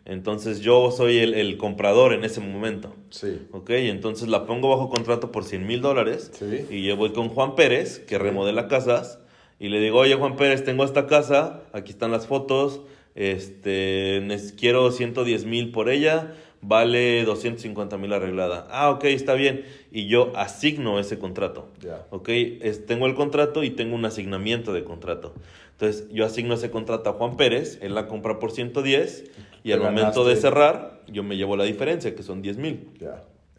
Entonces yo soy el, el comprador en ese momento. Sí. ¿Ok? Entonces la pongo bajo contrato por 100 mil dólares. Sí. Y yo voy con Juan Pérez, que remodela casas. Y le digo, oye Juan Pérez, tengo esta casa. Aquí están las fotos. Este, quiero 110 mil por ella. Vale 250 mil arreglada. Ah, ok, está bien. Y yo asigno ese contrato. Ya. Ok, es- tengo el contrato y tengo un asignamiento de contrato. Entonces, yo asigno ese contrato a Juan Pérez, él la compra por 110 y Te al momento de cerrar, yo me llevo la diferencia, que son 10 mil.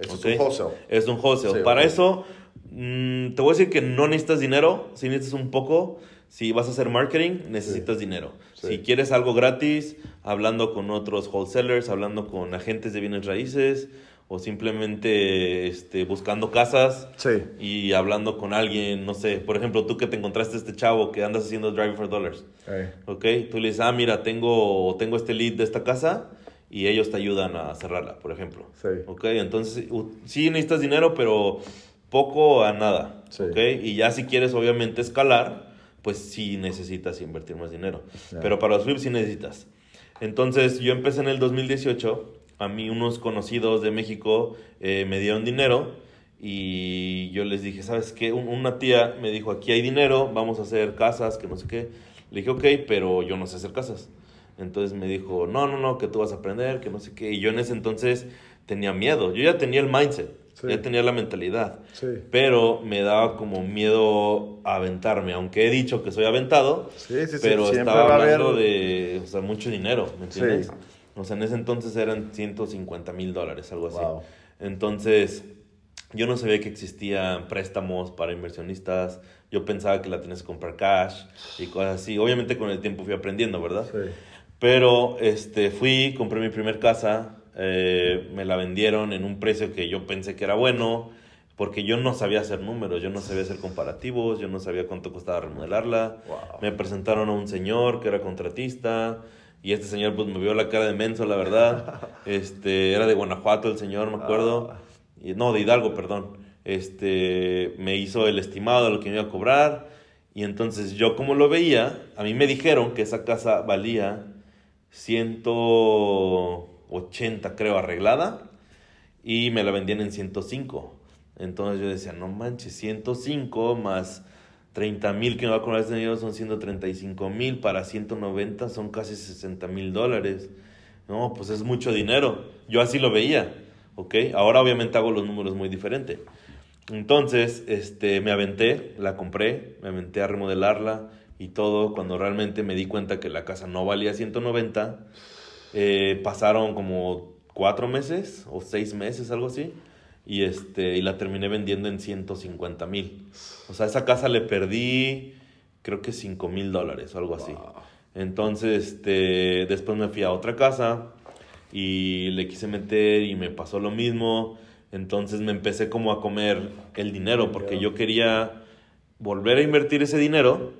Ok. es un wholesale. Es un wholesale. Sí, Para eso, mm, te voy a decir que no necesitas dinero, si necesitas un poco. Si vas a hacer marketing, necesitas dinero. Sí. Si quieres algo gratis, hablando con otros wholesalers, hablando con agentes de bienes raíces o simplemente este, buscando casas Sí. y hablando con alguien, no sé, por ejemplo, tú que te encontraste este chavo que andas haciendo Driving for Dollars, Eh, ¿ok? Tú le dices, ah, mira, tengo, tengo este lead de esta casa y ellos te ayudan a cerrarla, por ejemplo. Sí. ¿Ok? Entonces, sí necesitas dinero, pero poco a nada. Sí. ¿Ok? Y ya si quieres, obviamente, escalar, pues sí necesitas invertir más dinero. Pero para los flips sí necesitas. Entonces, yo empecé en el 2018. A mí unos conocidos de México eh, me dieron dinero y yo les dije, ¿sabes qué? Un- una tía me dijo, aquí hay dinero, vamos a hacer casas, que no sé qué. Le dije, ok, pero yo no sé hacer casas. Entonces me dijo, no, no, no, que tú vas a aprender, que no sé qué. Y yo en ese entonces tenía miedo. Yo ya tenía el mindset, Sí. ya tenía la mentalidad. Sí. Pero me daba como miedo a aventarme, aunque he dicho que soy aventado, Sí, sí, sí, pero estaba haber- hablando de o sea, mucho dinero, ¿me entiendes? O sea, en ese entonces eran 150 mil dólares, algo así. Wow. Entonces, yo no sabía que existían préstamos para inversionistas. Yo pensaba que la tenías que comprar cash y cosas así. Obviamente con el tiempo fui aprendiendo, ¿verdad? Sí. Pero este, fui, compré mi primer casa, eh, me la vendieron en un precio que yo pensé que era bueno, porque yo no sabía hacer números, yo no sabía hacer comparativos, yo no sabía cuánto costaba remodelarla. Wow. Me presentaron a un señor que era contratista y este señor pues me vio la cara de menso, la verdad. Este, era de Guanajuato el señor, me acuerdo. Ah. Y, no, de Hidalgo, perdón. Este, me hizo el estimado de lo que me iba a cobrar. Y entonces yo como lo veía, a mí me dijeron que esa casa valía 180, creo, arreglada. Y me la vendían en 105. Entonces yo decía, no manches, 105 más 30 mil que me va a cobrar este dinero son 135 mil. Para 190 son casi 60 mil dólares. No, pues es mucho dinero. Yo así lo veía. ¿Ok? Ahora obviamente hago los números muy diferente. Entonces, este, me aventé, la compré, me aventé a remodelarla y todo. Cuando realmente me di cuenta que la casa no valía 190, eh, pasaron como cuatro meses o seis meses, algo así. Y, este, y la terminé vendiendo en 150 mil. O sea, esa casa le perdí, creo que 5 mil dólares o algo así. Entonces, este, después me fui a otra casa y le quise meter y me pasó lo mismo. Entonces me empecé como a comer el dinero porque yo quería volver a invertir ese dinero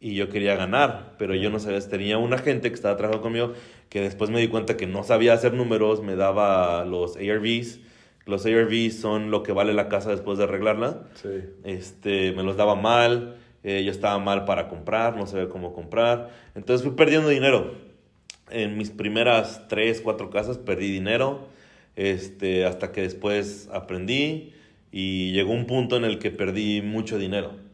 y yo quería ganar, pero yo no sabía, tenía un agente que estaba trabajando conmigo que después me di cuenta que no sabía hacer números, me daba los ARVs. Los ARVs son lo que vale la casa después de arreglarla. Sí. Este, me los daba mal, eh, yo estaba mal para comprar, no sabía cómo comprar. Entonces fui perdiendo dinero. En mis primeras tres, cuatro casas perdí dinero, este, hasta que después aprendí y llegó un punto en el que perdí mucho dinero.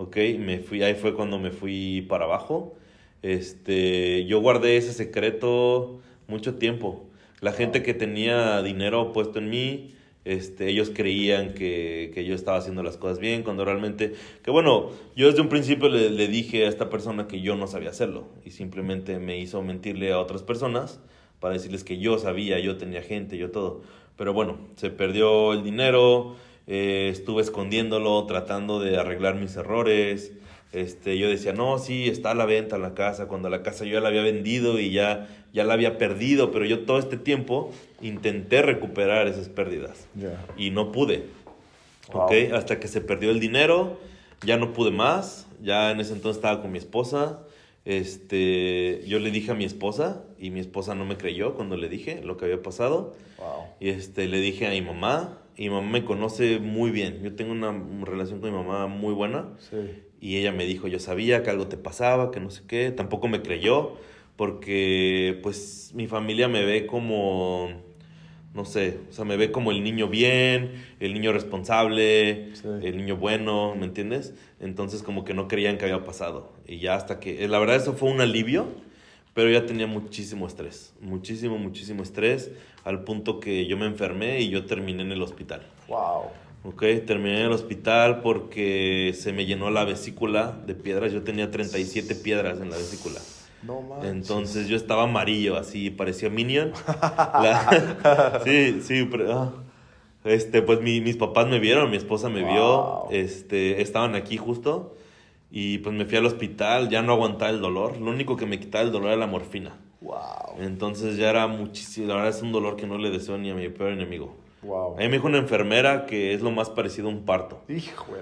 ¿ok? Me fui, ahí fue cuando me fui para abajo. Este, yo guardé ese secreto mucho tiempo. La gente que tenía dinero puesto en mí, este, ellos creían que, que, yo estaba haciendo las cosas bien, cuando realmente, que bueno, yo desde un principio le, le, dije a esta persona que yo no sabía hacerlo y simplemente me hizo mentirle a otras personas para decirles que yo sabía, yo tenía gente, yo todo. Pero bueno, se perdió el dinero, eh, estuve escondiéndolo, tratando de arreglar mis errores. Este, yo decía, no, sí, está a la venta la casa, cuando la casa yo ya la había vendido y ya, ya la había perdido, pero yo todo este tiempo intenté recuperar esas pérdidas y no pude. Okay, hasta que se perdió el dinero, ya no pude más, ya en ese entonces estaba con mi esposa. Este, yo le dije a mi esposa y mi esposa no me creyó cuando le dije lo que había pasado. Y este, le dije a mi mamá y mi mamá me conoce muy bien. Yo tengo una relación con mi mamá muy buena. Y ella me dijo, yo sabía que algo te pasaba, que no sé qué. Tampoco me creyó porque pues mi familia me ve como, no sé, o sea, me ve como el niño bien, el niño responsable, el niño bueno, ¿me entiendes? Entonces como que no creían que había pasado. Y ya hasta que, la verdad eso fue un alivio, pero ya tenía muchísimo estrés, muchísimo, muchísimo estrés, al punto que yo me enfermé y yo terminé en el hospital. Wow. Ok, terminé en el hospital porque se me llenó la vesícula de piedras. Yo tenía 37 piedras en la vesícula. No manches. Entonces yo estaba amarillo, así parecía Minion. sí, sí, pero, ah. este, pues mi, mis papás me vieron, mi esposa me vio, este, estaban aquí justo y pues me fui al hospital, ya no aguantaba el dolor, lo único que me quitaba el dolor era la morfina. Wow. Entonces ya era muchísimo, la verdad es un dolor que no le deseo ni a mi peor enemigo. Wow. A mí me dijo una enfermera que es lo más parecido a un parto.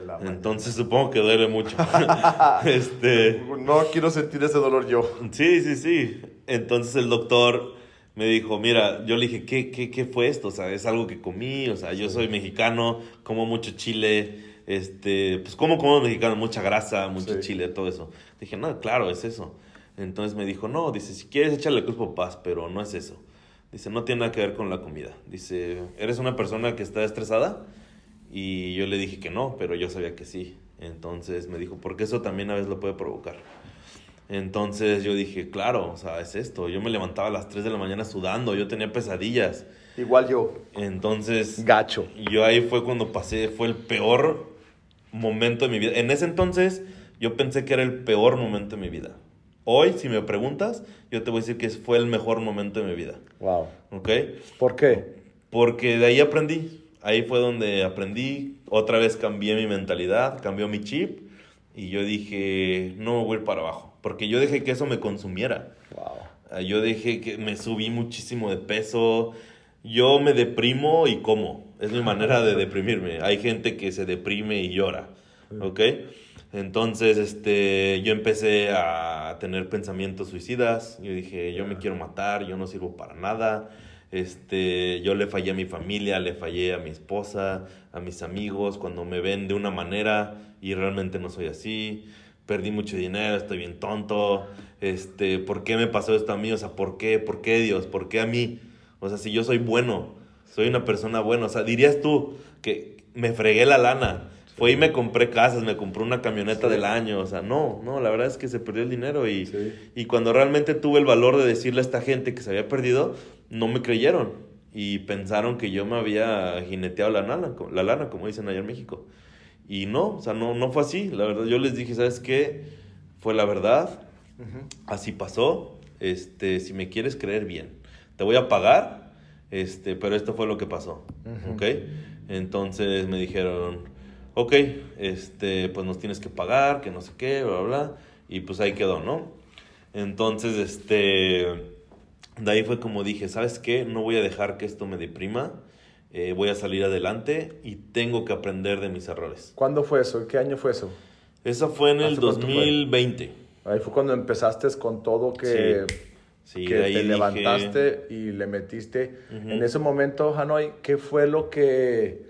La Entonces supongo que duele mucho. este, no quiero sentir ese dolor yo. Sí, sí, sí. Entonces el doctor me dijo, mira, yo le dije, ¿qué, qué, qué fue esto? O sea, es algo que comí, o sea, yo soy mexicano, como mucho chile, este, pues como como mexicano, mucha grasa, mucho chile, todo eso. Dije, no, claro, es eso. Entonces me dijo, no, dice, si quieres échale culpa paz, pero no es eso. Dice, no tiene nada que ver con la comida. Dice, ¿eres una persona que está estresada? Y yo le dije que no, pero yo sabía que sí. Entonces me dijo, porque eso también a veces lo puede provocar. Entonces yo dije, claro, o sea, es esto. Yo me levantaba a las 3 de la mañana sudando, yo tenía pesadillas. Igual yo. Entonces... Gacho. Yo ahí fue cuando pasé, fue el peor momento de mi vida. En ese entonces yo pensé que era el peor momento de mi vida. Hoy, si me preguntas, yo te voy a decir que fue el mejor momento de mi vida. Wow. ¿Ok? ¿Por qué? Porque de ahí aprendí. Ahí fue donde aprendí. Otra vez cambié mi mentalidad, cambió mi chip. Y yo dije, no voy a ir para abajo. Porque yo dejé que eso me consumiera. Wow. Yo dejé que me subí muchísimo de peso. Yo me deprimo y como. Es mi manera de deprimirme. Hay gente que se deprime y llora. ¿Ok? Entonces, este, yo empecé a tener pensamientos suicidas. Yo dije, yo me quiero matar, yo no sirvo para nada. Este, yo le fallé a mi familia, le fallé a mi esposa, a mis amigos, cuando me ven de una manera y realmente no soy así. Perdí mucho dinero, estoy bien tonto. Este, ¿por qué me pasó esto a mí? O sea, ¿por qué? ¿Por qué Dios? ¿Por qué a mí? O sea, si yo soy bueno, soy una persona buena, o sea, dirías tú que me fregué la lana fue y me compré casas, me compré una camioneta del año, o sea, no, no, la verdad es que se perdió el dinero y, y cuando realmente tuve el valor de decirle a esta gente que se había perdido, no me creyeron y pensaron que yo me había jineteado la lana, la lana como dicen allá en México. Y no, o sea, no, no fue así, la verdad, yo les dije, ¿sabes qué? Fue la verdad, así pasó, este, si me quieres creer bien, te voy a pagar, este, pero esto fue lo que pasó, ¿ok? Entonces me dijeron ok, este, pues nos tienes que pagar, que no sé qué, bla, bla, bla. Y pues ahí quedó, ¿no? Entonces, este, de ahí fue como dije, ¿sabes qué? No voy a dejar que esto me deprima. Eh, voy a salir adelante y tengo que aprender de mis errores. ¿Cuándo fue eso? ¿Qué año fue eso? Eso fue en el 2020. Ahí fue cuando empezaste con todo que, sí. que te levantaste y le metiste. En ese momento, Hanoi, ¿qué fue lo que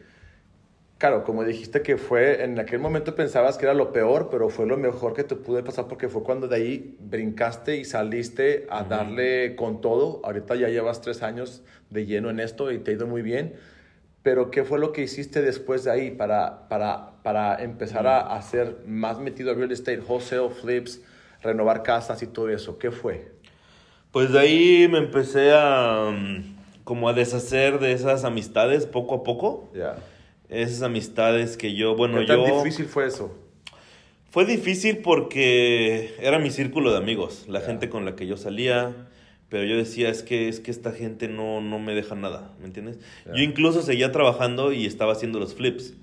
Claro, como dijiste que fue, en aquel momento pensabas que era lo peor, pero fue lo mejor que te pude pasar porque fue cuando de ahí brincaste y saliste a darle con todo. Ahorita ya llevas tres años de lleno en esto y te ha ido muy bien. Pero ¿qué fue lo que hiciste después de ahí para, para, para empezar a hacer más metido a real estate, wholesale, flips, renovar casas y todo eso? ¿Qué fue? Pues de ahí me empecé a mm, como a deshacer de esas amistades poco a poco. Ya. Esas amistades que yo, bueno, ¿Qué tan yo... difícil fue eso? Fue difícil porque era mi círculo de amigos, la gente con la que yo salía, pero yo decía, es que, es que esta gente no, no me deja nada, ¿me entiendes? Yo incluso seguía trabajando y estaba haciendo los flips.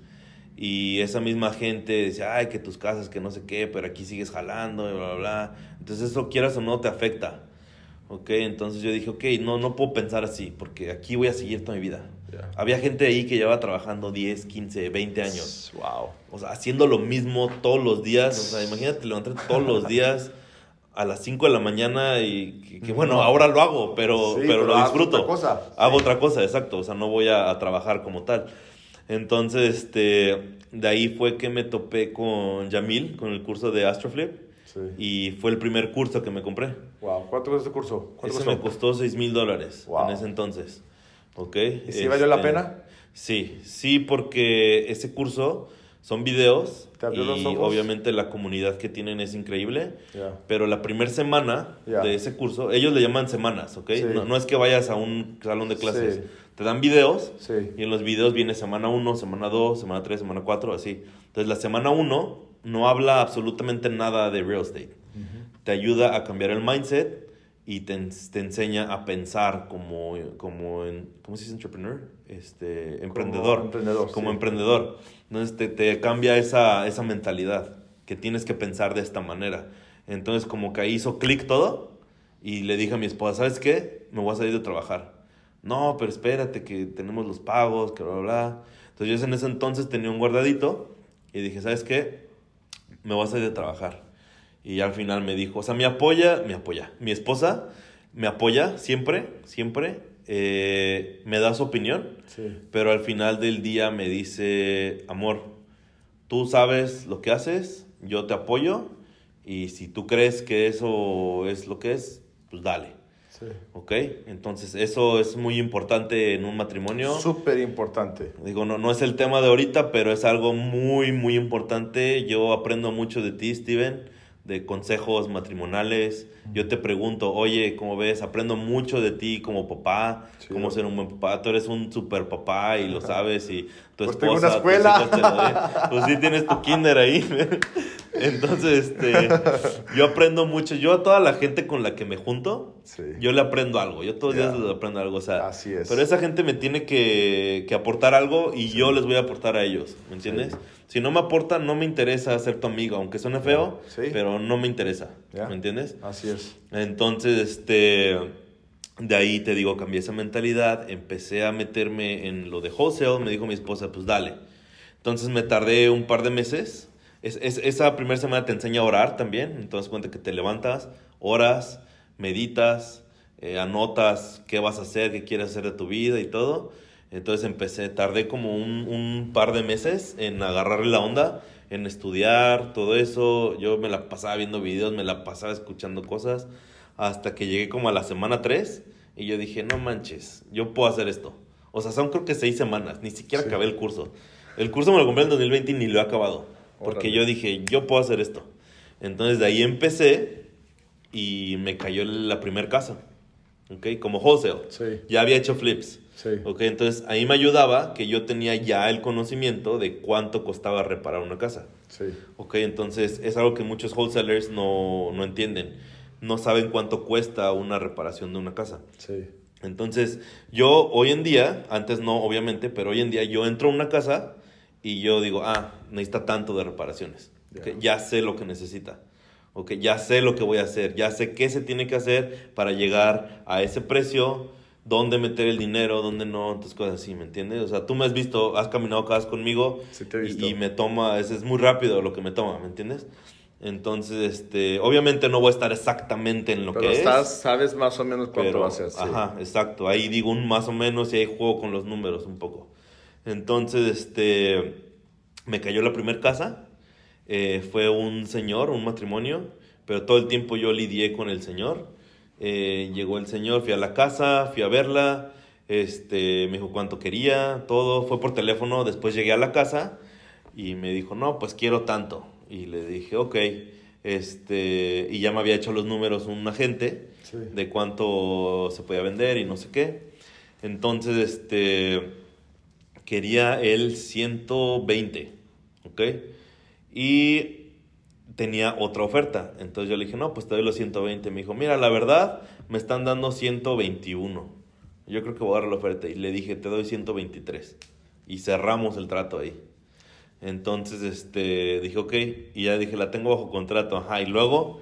Y esa misma gente decía, ay, que tus casas, que no sé qué, pero aquí sigues jalando, y bla, bla, bla. Entonces eso, quieras o no, te afecta. ¿Ok? Entonces yo dije, ok, no, no puedo pensar así, porque aquí voy a seguir toda mi vida. Había gente ahí que llevaba trabajando 10, 15, 20 años. Wow. O sea, haciendo lo mismo todos los días. O sea, imagínate levantarte todos los días a las 5 de la mañana y que, que, bueno, ahora lo hago, pero, Sí, pero, pero lo disfruto. otra cosa. Hago Sí. otra cosa, exacto. O sea, no voy a, a trabajar como tal. Entonces, este, de ahí fue que me topé con Yamil, con el curso de Astroflip. Sí. Y fue el primer curso que me compré. Wow. ¿Cuánto costó este curso? ¿Cuánto Ese me costó 6 mil dólares Wow. en ese entonces. ¿Ok? ¿Y si valió la Este, pena? Sí, sí, porque ese curso son videos ¿Te abrió los y ojos? obviamente la comunidad que tienen es increíble. Pero la primera semana de ese curso, ellos le llaman semanas, ¿ok? Sí. No, no es que vayas a un salón de clases. Sí. Te dan videos Sí. y en los videos viene semana 1, semana 2, semana 3, semana 4, así. Entonces la semana 1 no habla absolutamente nada de real estate. Te ayuda a cambiar el mindset y te, te enseña a pensar como, como en, ¿cómo se dice entrepreneur? Este, emprendedor. emprendedor, Como sí. emprendedor. Entonces te, te cambia esa, esa mentalidad, que tienes que pensar de esta manera. Entonces como que ahí hizo clic todo y le dije a mi esposa, ¿sabes qué? Me voy a salir de trabajar. No, pero espérate que tenemos los pagos, que bla, bla, bla. Entonces yo en ese entonces tenía un guardadito y dije, ¿sabes qué? Me voy a salir de trabajar. Y al final me dijo, o sea, me apoya, me apoya. Mi esposa me apoya siempre, siempre. eh, me da su opinión. Sí. Pero al final del día me dice, amor, tú sabes lo que haces, yo te apoyo. Y si tú crees que eso es lo que es, pues dale. Sí. ¿Ok? Entonces eso es muy importante en un matrimonio. Súper importante. Digo, no, no es el tema de ahorita, pero es algo muy, muy importante. Yo aprendo mucho de ti, Steven, de consejos matrimoniales. Yo te pregunto, oye, ¿cómo ves? Aprendo mucho de ti como papá, Sí. cómo ser un buen papá. Tú eres un super papá y lo sabes. Y tu Pues esposa, tengo una escuela. te lo. Pues sí tienes tu kinder ahí. Entonces, este, yo aprendo mucho. Yo a toda la gente con la que me junto, Sí. yo le aprendo algo. Yo todos los días les aprendo algo. O sea, Así es. pero esa gente me tiene que, que aportar algo y yo les voy a aportar a ellos, ¿me entiendes? Si no me aportan, no me interesa ser tu amigo, aunque suene feo, Sí. pero no me interesa, Ya. ¿me entiendes? Así es. Entonces, este, de ahí te digo, cambié esa mentalidad, empecé a meterme en lo de wholesale, me dijo mi esposa, pues dale. Entonces me tardé un par de meses. Es, es- esa primera semana te enseña a orar también, entonces cuenta que te levantas, oras, meditas, eh, anotas qué vas a hacer, qué quieres hacer de tu vida y todo. Entonces empecé, tardé como un, un par de meses en agarrarle la onda, en estudiar, todo eso. Yo me la pasaba viendo videos, me la pasaba escuchando cosas, hasta que llegué como a la semana 3 y yo dije, no manches, yo puedo hacer esto. O sea, son creo que seis semanas, ni siquiera Sí. acabé el curso. El curso me lo compré en 2020 y ni lo he acabado, porque Órale. yo dije, yo puedo hacer esto. Entonces de ahí empecé y me cayó la primer casa, ¿ok? Como wholesale. Sí. Ya había hecho flips. Sí. Ok, entonces ahí me ayudaba que yo tenía ya el conocimiento de cuánto costaba reparar una casa. Sí. Ok, entonces es algo que muchos wholesalers no, no entienden. No saben cuánto cuesta una reparación de una casa. Sí. Entonces, yo hoy en día, antes no, obviamente, pero hoy en día yo entro a una casa y yo digo, ah, necesita tanto de reparaciones. Ya. Ok, Ya sé lo que necesita. Ok, ya sé lo que voy a hacer. Ya sé qué se tiene que hacer para llegar a ese precio, dónde meter el dinero, dónde no, entonces cosas así, ¿me entiendes? O sea, tú me has visto, has caminado casas conmigo Sí, te he y- visto. y, me toma, es, es muy rápido lo que me toma, ¿me entiendes? Entonces, este, obviamente no voy a estar exactamente en lo Pero que es. estás, sabes más o menos cuánto Pero, va a ser. sí. Ajá, exacto. Ahí digo un más o menos y ahí juego con los números un poco. Entonces, este, me cayó la primera casa. eh, fue un señor, un matrimonio, pero todo el tiempo yo lidié con el señor. Eh, llegó el señor, fui a la casa, fui a verla. Este, me dijo cuánto quería, todo. Fue por teléfono. Después llegué a la casa y me dijo, no, pues quiero tanto. Y le dije, ok. Este, y ya me había hecho los números un agente de cuánto se podía vender y no sé qué. Entonces, este, quería el 120, ¿ok? Y tenía otra oferta. Entonces yo le dije, no, pues te doy los 120. Me dijo, mira, la verdad, me están dando 121. Yo creo que voy a dar la oferta. Y le dije, te doy 123. Y cerramos el trato ahí. Entonces, este, dije, ok. Y ya dije, la tengo bajo contrato. Ajá. Y luego,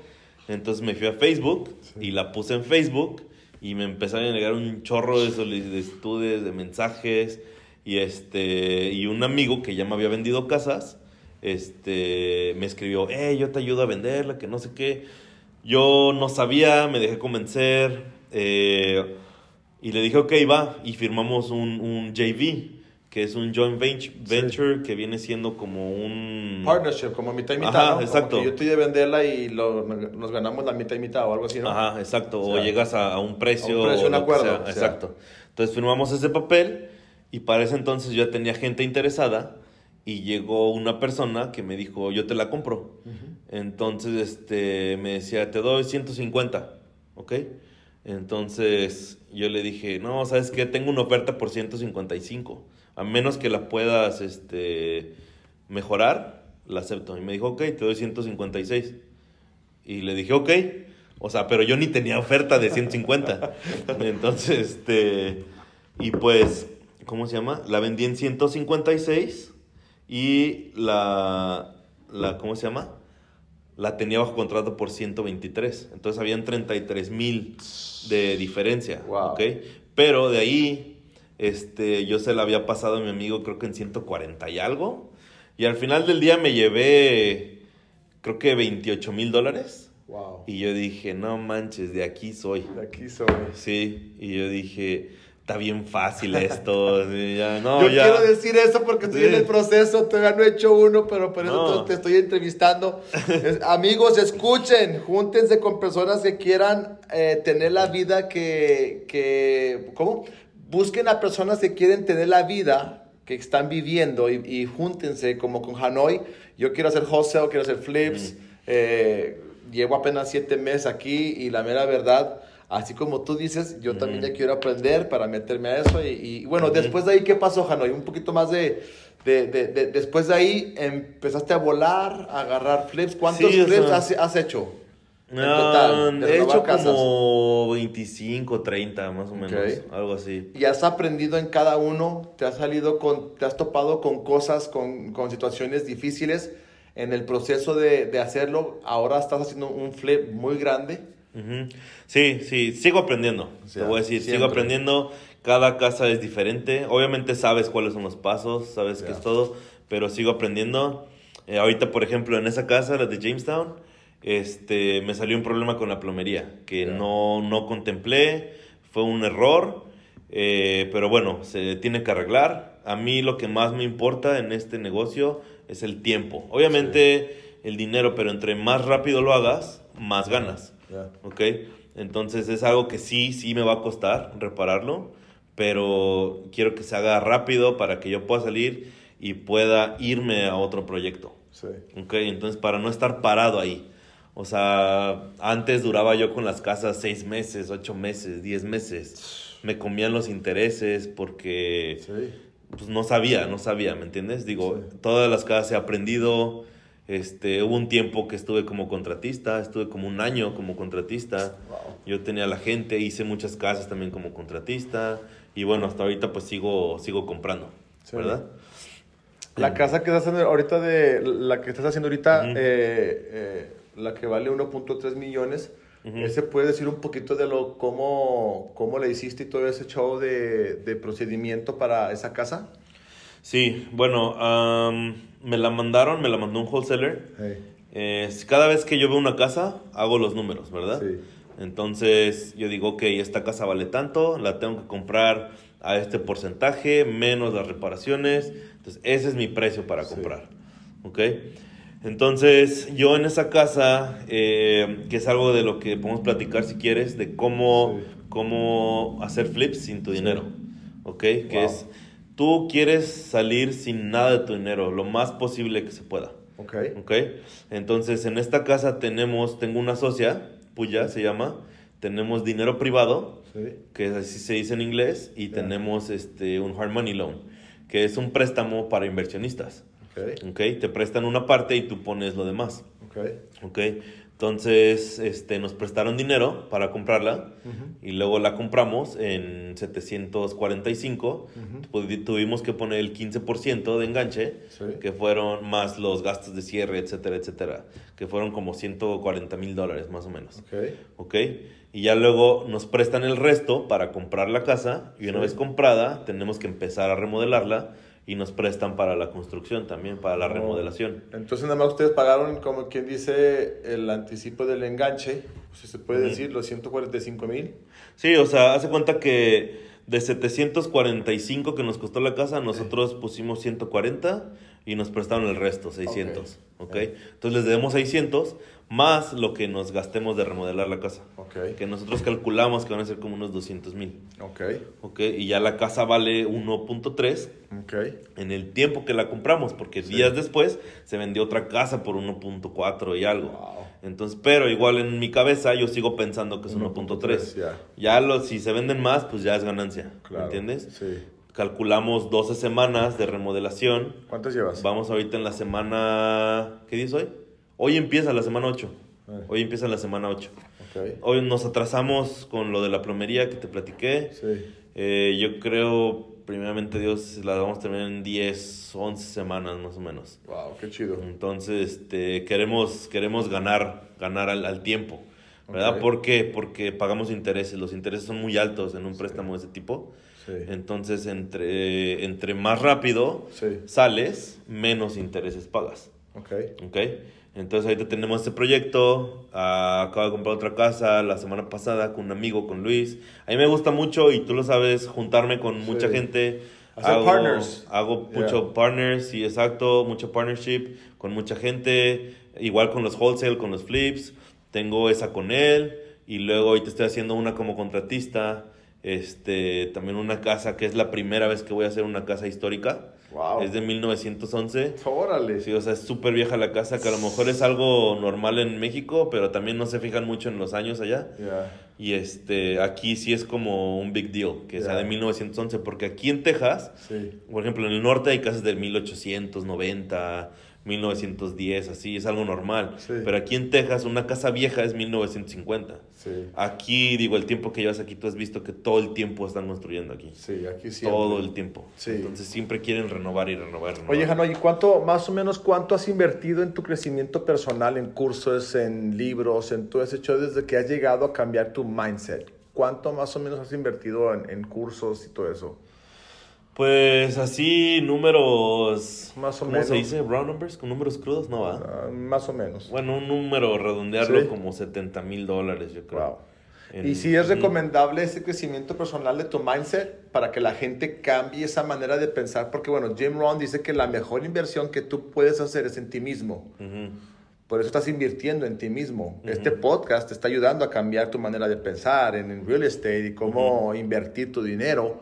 entonces me fui a Facebook y la puse en Facebook. Y me empezaron a llegar un chorro de solicitudes, de mensajes. Y, este, y un amigo que ya me había vendido casas, este, me escribió, hey, yo te ayudo a venderla, que no sé qué. Yo no sabía, me dejé convencer. Eh, y le dije, ok, va. Y firmamos un, un JV, que es un joint venture que viene siendo como un... Partnership, como mitad y mitad, Ajá, exacto. yo te de venderla y nos ganamos la mitad y mitad o algo así, ¿no? Ajá, exacto. O, llegas a, un precio. A un precio, un acuerdo. Exacto. Entonces firmamos ese papel y para ese entonces yo ya tenía gente interesada y llegó una persona que me dijo, yo te la compro. Entonces este, me decía, te doy 150, ¿ok? Entonces yo le dije, no, ¿sabes qué? Tengo una oferta por 155. A menos que la puedas este, mejorar, la acepto. Y me dijo, ok, te doy 156. Y le dije, ok. O sea, pero yo ni tenía oferta de 150. Entonces, este... Y pues, ¿cómo se llama? La vendí en 156 y la, la ¿cómo se llama? La tenía bajo contrato por 123. Entonces habían 33 mil de diferencia. Wow. Pero de ahí, este, yo se la había pasado a mi amigo creo que en 140 y algo. Y al final del día me llevé, creo que 28 mil dólares. Wow. Y yo dije, no manches, de aquí soy. De aquí soy. Sí, y yo dije, está bien fácil esto. Yo quiero decir eso porque estoy en el proceso, todavía no he hecho uno, pero por eso te estoy entrevistando. amigos, escuchen, júntense con personas que quieran eh, tener la vida que, que, ¿cómo? Busquen a personas que quieren tener la vida que están viviendo y, júntense como con Hanoi. Yo quiero hacer wholesale, quiero hacer flips. Mm. Eh, llevo apenas siete meses aquí y la mera verdad Así como tú dices, yo también ya quiero aprender para meterme a eso. Y, bueno, después de ahí, ¿qué pasó, Hanoi? Un poquito más de, de, de, Después de ahí, empezaste a volar, a agarrar flips. ¿Cuántos flips has, hecho? En total, he hecho como 25, 30 más o menos, algo así. ¿Y has aprendido en cada uno? ¿Te has salido con, te has topado con cosas, con, con situaciones difíciles en el proceso de, de hacerlo? Ahora estás haciendo un flip muy grande Sí, sí, sigo aprendiendo. te voy a decir, sigo aprendiendo. Cada casa es diferente. Obviamente sabes cuáles son los pasos, sabes qué es todo, pero sigo aprendiendo. Eh, ahorita, por ejemplo, en esa casa, la de Jamestown, este, me salió un problema con la plomería que no, no contemplé. Fue un error, eh, pero bueno, se tiene que arreglar. A mí lo que más me importa en este negocio es el tiempo. Obviamente el dinero, pero entre más rápido lo hagas, más ganas. ¿Ok? Entonces es algo que sí, sí me va a costar repararlo, pero quiero que se haga rápido para que yo pueda salir y pueda irme a otro proyecto. Sí. ¿Ok? Entonces para no estar parado ahí. O sea, antes duraba yo con las casas seis meses, ocho meses, diez meses. Me comían los intereses porque pues no sabía, no sabía, ¿me entiendes? Digo, todas las casas he aprendido, este, hubo un tiempo que estuve como contratista, estuve como un año como contratista. Yo tenía la gente, hice muchas casas también como contratista. Y bueno, hasta ahorita pues sigo, sigo comprando, ¿verdad? La casa que estás haciendo ahorita, de, la que estás haciendo ahorita, eh, eh, la que vale 1.3 millones, ¿ese puede decir un poquito de lo cómo, cómo le hiciste y todo ese show de, de procedimiento para esa casa? Sí, bueno, me la mandaron, me la mandó un wholesaler. Eh, cada vez que yo veo una casa, hago los números, ¿verdad? Sí. Entonces yo digo, ok, esta casa vale tanto, la tengo que comprar a este porcentaje, menos las reparaciones. Entonces ese es mi precio para comprar. ¿Ok? Entonces yo en esa casa, eh, que es algo de lo que podemos platicar si quieres, de cómo, cómo hacer flips sin tu dinero. ¿ok? Que es, tú quieres salir sin nada de tu dinero, lo más posible que se pueda. Ok. ¿Ok? Entonces, en esta casa tenemos, tengo una socia, Puya se llama, tenemos dinero privado, Sí. que así se dice en inglés, y tenemos este, un hard money loan, que es un préstamo para inversionistas. Ok. ¿Ok? Te prestan una parte y tú pones lo demás. Ok. ¿Ok? Entonces, este, nos prestaron dinero para comprarla y luego la compramos en 745. Tuvi- Tuvimos que poner el 15% de enganche, Sí. que fueron más los gastos de cierre, etcétera, etcétera, que fueron como 140 mil dólares más o menos. Ok. ¿Ok? Y ya luego nos prestan el resto para comprar la casa y una Sí. vez comprada tenemos que empezar a remodelarla y nos prestan para la construcción también, para la remodelación. Entonces nada más ustedes pagaron, como quien dice, el anticipo del enganche, si se puede Ujú. decir, los 145 mil. Sí, o sea, hace cuenta que de 745 que nos costó la casa, nosotros pusimos 140 y nos prestaron el resto, 600. Ok. ¿ok? Entonces les debemos 600 más lo que nos gastemos de remodelar la casa. Ok. Que nosotros calculamos que van a ser como unos 200 mil. Ok. ¿ok? Y ya la casa vale 1.3 Ok. en el tiempo que la compramos, porque días después se vendió otra casa por 1.4 y algo. Wow. Entonces, pero igual en mi cabeza yo sigo pensando que es 1.3. ya. Ya lo, si se venden más, pues ya es ganancia. Claro. ¿Me entiendes? Sí. Calculamos 12 semanas de remodelación. ¿Cuántas llevas? Vamos ahorita en la semana... ¿Qué es hoy? Hoy empieza la semana 8. Eh. Hoy empieza la semana 8. Ok. Hoy nos atrasamos con lo de la plomería que te platiqué. Sí. Eh, yo creo, primeramente Dios, la vamos a terminar en 10, 11 semanas más o menos. Wow, qué chido. Entonces, este, queremos, queremos ganar, ganar al, al tiempo. ¿Verdad? Ok. ¿Por qué? Porque pagamos intereses. Los intereses son muy altos en un préstamo de ese tipo. Sí. Entonces, entre, entre más rápido Sí. sales, menos intereses pagas. Ok. ¿Ok? Entonces ahorita tenemos este proyecto. ah, acabo de comprar otra casa la semana pasada con un amigo, con Luis. A mí me gusta mucho y tú lo sabes, juntarme con mucha Sí. gente. Hacer partners. Hago Yeah. mucho partners, sí, exacto. Mucho partnership con mucha gente. Igual con los wholesale, con los flips. Tengo esa con él. Y luego ahorita estoy haciendo una como contratista. Este, también una casa que es la primera vez que voy a hacer una casa histórica. Wow. Es de 1911. Órale. Sí, o sea, es súper vieja la casa, que a lo mejor es algo normal en México, pero también no se fijan mucho en los años allá. Ya. Y este, aquí sí es como un big deal, que sea Ya. de 1911, porque aquí en Texas, Sí. por ejemplo, en el norte hay casas del 1890, 1910, así, es algo normal. Sí. Pero aquí en Texas una casa vieja es 1950. Sí. Aquí, digo, el tiempo que llevas aquí, tú has visto que todo el tiempo están construyendo aquí. Sí, aquí siempre. Todo el tiempo. Sí. Entonces siempre quieren renovar y renovar. renovar. Oye, Jano, ¿y cuánto, más o menos, cuánto has invertido en tu crecimiento personal, en cursos, en libros, en todo ese hecho desde que has llegado a cambiar tu mindset? ¿Cuánto más o menos has invertido en, en cursos y todo eso? Pues así, números. Más o ¿Cómo se menos. dice? ¿Round numbers? ¿Con números crudos? No va. Ah, más o menos. Bueno, un número, redondearlo Sí. como 70 mil dólares, yo creo. Wow. En- Y si es recomendable ese crecimiento personal de tu mindset para que la gente cambie esa manera de pensar, porque bueno, Jim Rohn dice que la mejor inversión que tú puedes hacer es en ti mismo. Por eso estás invirtiendo en ti mismo. Este podcast te está ayudando a cambiar tu manera de pensar en, en real estate y cómo invertir tu dinero.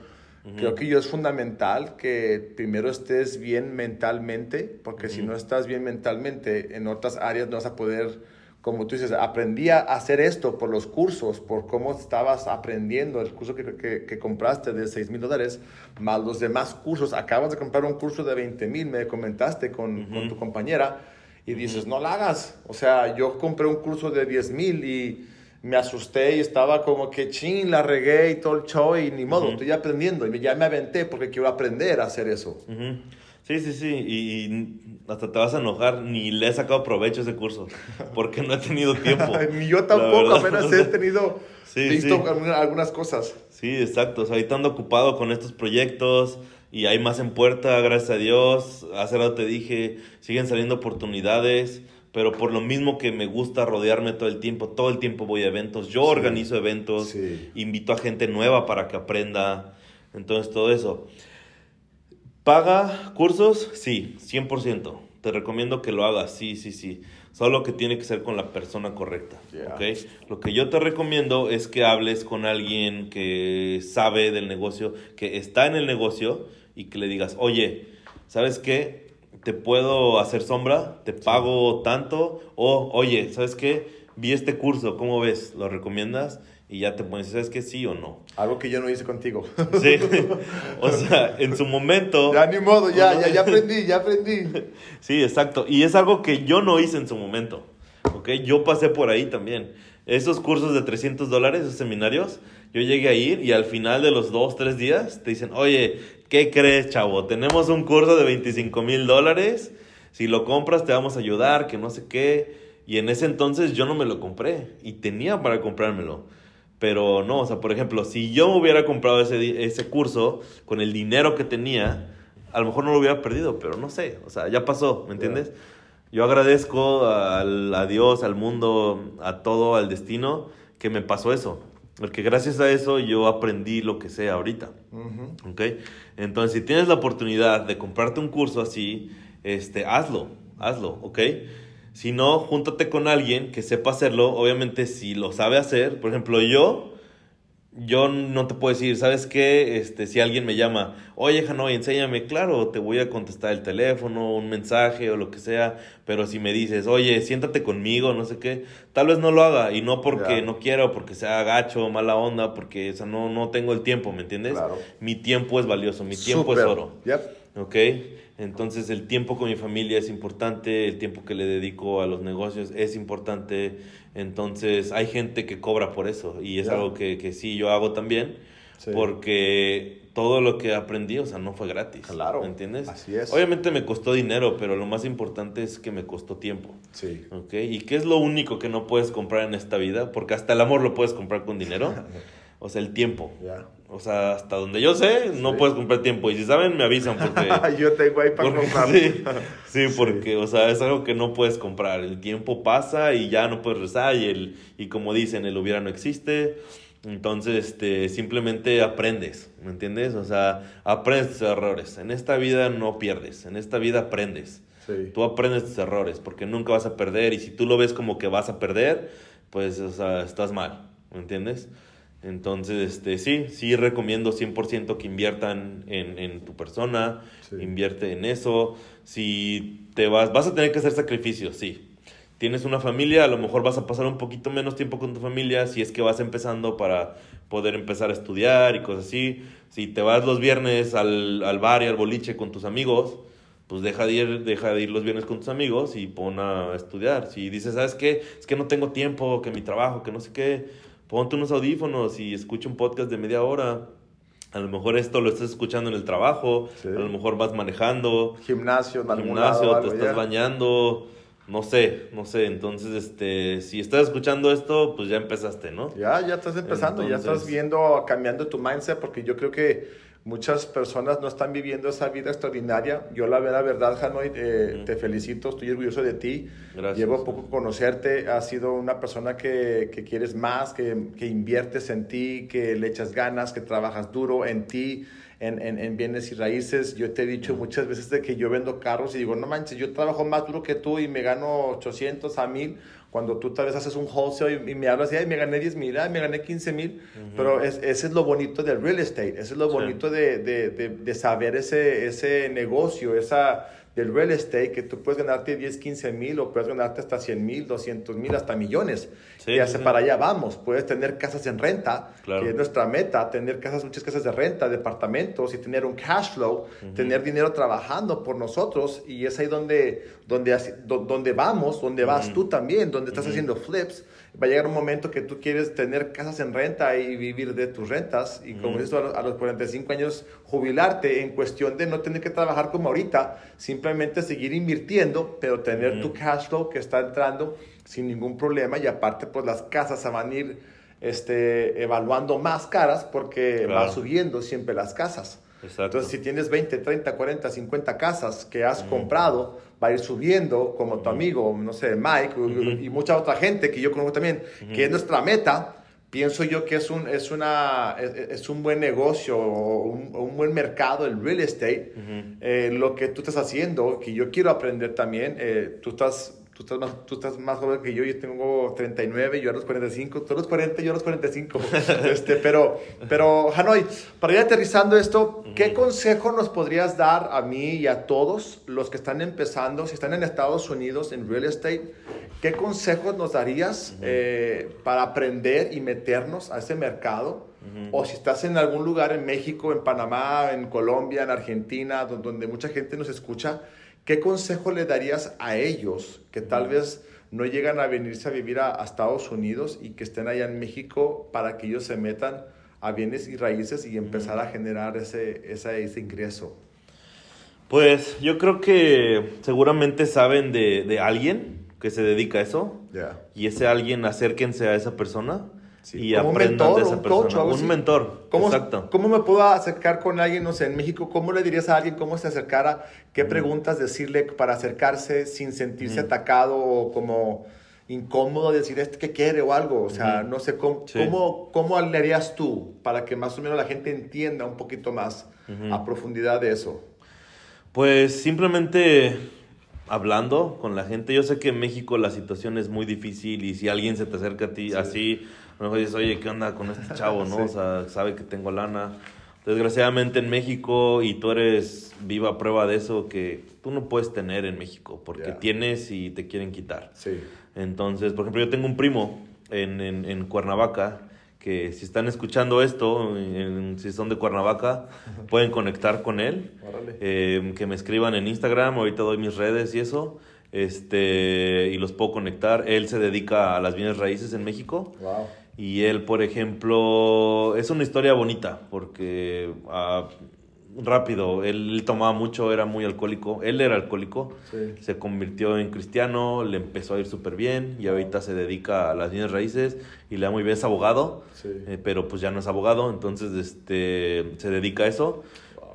Creo que yo es fundamental que primero estés bien mentalmente, porque si no estás bien mentalmente, en otras áreas no vas a poder, como tú dices, aprendí a hacer esto por los cursos, por cómo estabas aprendiendo, el curso que, que- que compraste de 6 mil dólares, más los demás cursos. Acabas de comprar un curso de 20 mil, me comentaste con, con tu compañera y dices, no la hagas. O sea, yo compré un curso de 10 mil y me asusté y estaba como que chin, la regué y todo el show y ni modo, estoy aprendiendo y ya me aventé porque quiero aprender a hacer eso. Ujú. Sí, sí, sí. Y, y hasta te vas a enojar. Ni le he sacado provecho a ese curso. Porque no he tenido tiempo. Ni yo tampoco, apenas he tenido, Sí, visto sí. alguna- algunas cosas. Sí, exacto. O sea, ahorita ando ocupado con estos proyectos y hay más en puerta, gracias a Dios. Hace rato te dije, siguen saliendo oportunidades, pero por lo mismo que me gusta rodearme todo el tiempo, todo el tiempo voy a eventos. Yo organizo eventos, Sí. invito a gente nueva para que aprenda. Entonces, todo eso. ¿Paga cursos? Sí, 100%. te recomiendo que lo hagas, sí, sí, sí. Solo que tiene que ser con la persona correcta, Yeah. ¿ok? Lo que yo te recomiendo es que hables con alguien que sabe del negocio, que está en el negocio y que le digas, oye, ¿sabes qué? Te puedo hacer sombra, te pago tanto, o oye, ¿sabes qué? Vi este curso, ¿cómo ves? ¿Lo recomiendas? Y ya te pones, ¿sabes qué? Sí o no. Algo que yo no hice contigo. Sí. o sea, en su momento... ya ni modo, ya, ya, ya aprendí, ya aprendí. Sí, exacto. Y es algo que yo no hice en su momento. ¿Ok? Yo pasé por ahí también. Esos cursos de 300 dólares, esos seminarios, yo llegué a ir y al final de los dos, tres días te dicen, oye, ¿qué crees, chavo? Tenemos un curso de 25 mil dólares. Si lo compras, te vamos a ayudar, que no sé qué. Y en ese entonces yo no me lo compré y tenía para comprármelo. Pero no, o sea, por ejemplo, si yo hubiera comprado ese, ese curso con el dinero que tenía, a lo mejor no lo hubiera perdido, pero no sé, o sea, ya pasó, ¿me entiendes? Yo agradezco al, a Dios, al mundo, a todo, al destino, que me pasó eso. Porque gracias a eso yo aprendí lo que sé ahorita. Ujú. ¿Ok? Entonces, si tienes la oportunidad de comprarte un curso así, este, hazlo, hazlo, ¿ok? Si no, júntate con alguien que sepa hacerlo. Obviamente, si lo sabe hacer, por ejemplo, yo, yo no te puedo decir, ¿sabes qué? Este, si alguien me llama, oye, Hanoi, enséñame, claro, te voy a contestar el teléfono, un mensaje o lo que sea, pero si me dices, oye, siéntate conmigo, no sé qué, tal vez no lo haga, y no porque no quiero, porque sea gacho, mala onda, porque o sea, no, no tengo el tiempo, ¿me entiendes? Claro. Mi tiempo es valioso, mi tiempo es oro. Yep. ¿Ok? Entonces el tiempo con mi familia es importante, el tiempo que le dedico a los negocios es importante. Entonces hay gente que cobra por eso y es algo que, que sí yo hago también Sí. porque todo lo que aprendí, o sea, no fue gratis. Claro, ¿Me entiendes? así es. Obviamente me costó dinero, pero lo más importante es que me costó tiempo. Sí. ¿Ok? ¿Y qué es lo único que no puedes comprar en esta vida? Porque hasta el amor lo puedes comprar con dinero. O sea, el tiempo. Ya. O sea, hasta donde yo sé, no Sí. puedes comprar tiempo. Y si saben, me avisan porque... yo tengo ahí para porque- comprar. sí, sí, porque, o sea, es algo que no puedes comprar. El tiempo pasa y ya no puedes rezar. Y, el, y como dicen, el hubiera no existe. Entonces, este, simplemente aprendes, ¿me entiendes? O sea, aprendes tus errores. En esta vida no pierdes, en esta vida aprendes. Sí. Tú aprendes tus errores porque nunca vas a perder y si tú lo ves como que vas a perder, pues, o sea, estás mal, ¿me entiendes? Entonces, este, sí, sí recomiendo 100% que inviertan en, en tu persona, Sí. invierte en eso. Si te vas, vas a tener que hacer sacrificios, sí. Tienes una familia, a lo mejor vas a pasar un poquito menos tiempo con tu familia si es que vas empezando para poder empezar a estudiar y cosas así. Si te vas los viernes al, al bar y al boliche con tus amigos, pues deja de, ir, deja de ir los viernes con tus amigos y pon a estudiar. Si dices, ¿sabes qué? Es que no tengo tiempo, que mi trabajo, que no sé qué, ponte unos audífonos y escucha un podcast de media hora. A lo mejor esto lo estás escuchando en el trabajo, Sí. a lo mejor vas manejando, Gimnasio, gimnasio, lado, te algo, estás ya. bañando, no sé, no sé. Entonces, este, si estás escuchando esto, pues ya empezaste, ¿no? Ya, ya estás empezando, ya estás viendo, cambiando tu mindset, porque yo creo que muchas personas no están viviendo esa vida extraordinaria. Yo la, la verdad, Hanoi, eh, Ujú. te felicito, estoy orgulloso de ti. Gracias. Llevo poco conocerte, has sido una persona que, que quieres más, que, que inviertes en ti, que le echas ganas, que trabajas duro en ti. En, en, en bienes y raíces, yo te he dicho muchas veces de que yo vendo carros y digo, no manches, yo trabajo más duro que tú y me gano 800 a 1000, cuando tú tal vez haces un wholesale y, y me hablas y ay, me gané 10 mil, me gané 15 mil, pero es, ese es lo bonito del real estate, ese es lo Sí. bonito de, de, de, de saber ese, ese negocio, esa del real estate, que tú puedes ganarte 10, 15 mil o puedes ganarte hasta 100 mil, 200 mil, hasta millones. Sí, y hacia sí. para allá vamos, puedes tener casas en renta, Claro. que es nuestra meta, tener casas, muchas casas de renta, departamentos y tener un cash flow, tener dinero trabajando por nosotros y es ahí donde, donde, donde vamos, donde vas tú también, donde estás haciendo flips. Va a llegar un momento que tú quieres tener casas en renta y vivir de tus rentas y como dices tú, a los, a los 45 años jubilarte en cuestión de no tener que trabajar como ahorita, simplemente seguir invirtiendo, pero tener tu cash flow que está entrando sin ningún problema y aparte pues las casas se van a ir este, evaluando más caras porque Claro. va subiendo siempre las casas. Exacto. Entonces, si tienes 20, 30, 40, 50 casas que has comprado, va a ir subiendo, como tu amigo, no sé, Mike, y- y mucha otra gente que yo conozco también, que es nuestra meta, pienso yo que es un, es una, es, un buen negocio o un, buen mercado el real estate. Eh, lo que tú estás haciendo, que yo quiero aprender también, eh, tú estás Tú estás, más, tú estás más joven que yo, yo tengo 39, yo a los 45, tú a los 40, yo a los 45. este, pero, pero, Hanoi, para ir aterrizando esto, ¿qué consejo nos podrías dar a mí y a todos los que están empezando, si están en Estados Unidos en real estate, qué consejos nos darías eh, para aprender y meternos a ese mercado? O si estás en algún lugar en México, en Panamá, en Colombia, en Argentina, donde mucha gente nos escucha, ¿Qué consejo le darías a ellos que tal vez no llegan a venirse a vivir a, Estados Unidos y que estén allá en México para que ellos se metan a bienes y raíces y empezar a generar ese, ese, ingreso? Pues yo creo que seguramente saben de, alguien que se dedica a eso. Y ese alguien, acérquense a esa persona y un mentor, de esa un persona. Coach, un mentor, ¿Cómo, exacto. ¿Cómo me puedo acercar con alguien, no sé, en México? ¿Cómo le dirías a alguien cómo se acercara? ¿Qué preguntas decirle para acercarse sin sentirse atacado o como incómodo decir este que quiere o algo? O sea, no sé, ¿cómo, cómo, ¿cómo, le harías tú para que más o menos la gente entienda un poquito más a profundidad de eso? Pues simplemente hablando con la gente. Yo sé que en México la situación es muy difícil y si alguien se te acerca a ti así mejor dices, oye, ¿qué onda con este chavo, no? O sea, sabe que tengo lana. Desgraciadamente en México, y tú eres viva prueba de eso, que tú no puedes tener en México, porque tienes y te quieren quitar. Sí. Entonces, por ejemplo, yo tengo un primo en, en, en Cuernavaca, que si están escuchando esto, si son de Cuernavaca, pueden conectar con él. Eh, que me escriban en Instagram, ahorita doy mis redes y eso este y los puedo conectar. Él se dedica a las bienes raíces en México. Wow. Y él, por ejemplo, es una historia bonita porque ah, rápido, él, tomaba mucho, era muy alcohólico, él era alcohólico, se convirtió en cristiano, le empezó a ir súper bien y ahorita se dedica a las bienes raíces y le da muy bien, es abogado, eh, pero pues ya no es abogado, entonces este, se dedica a eso.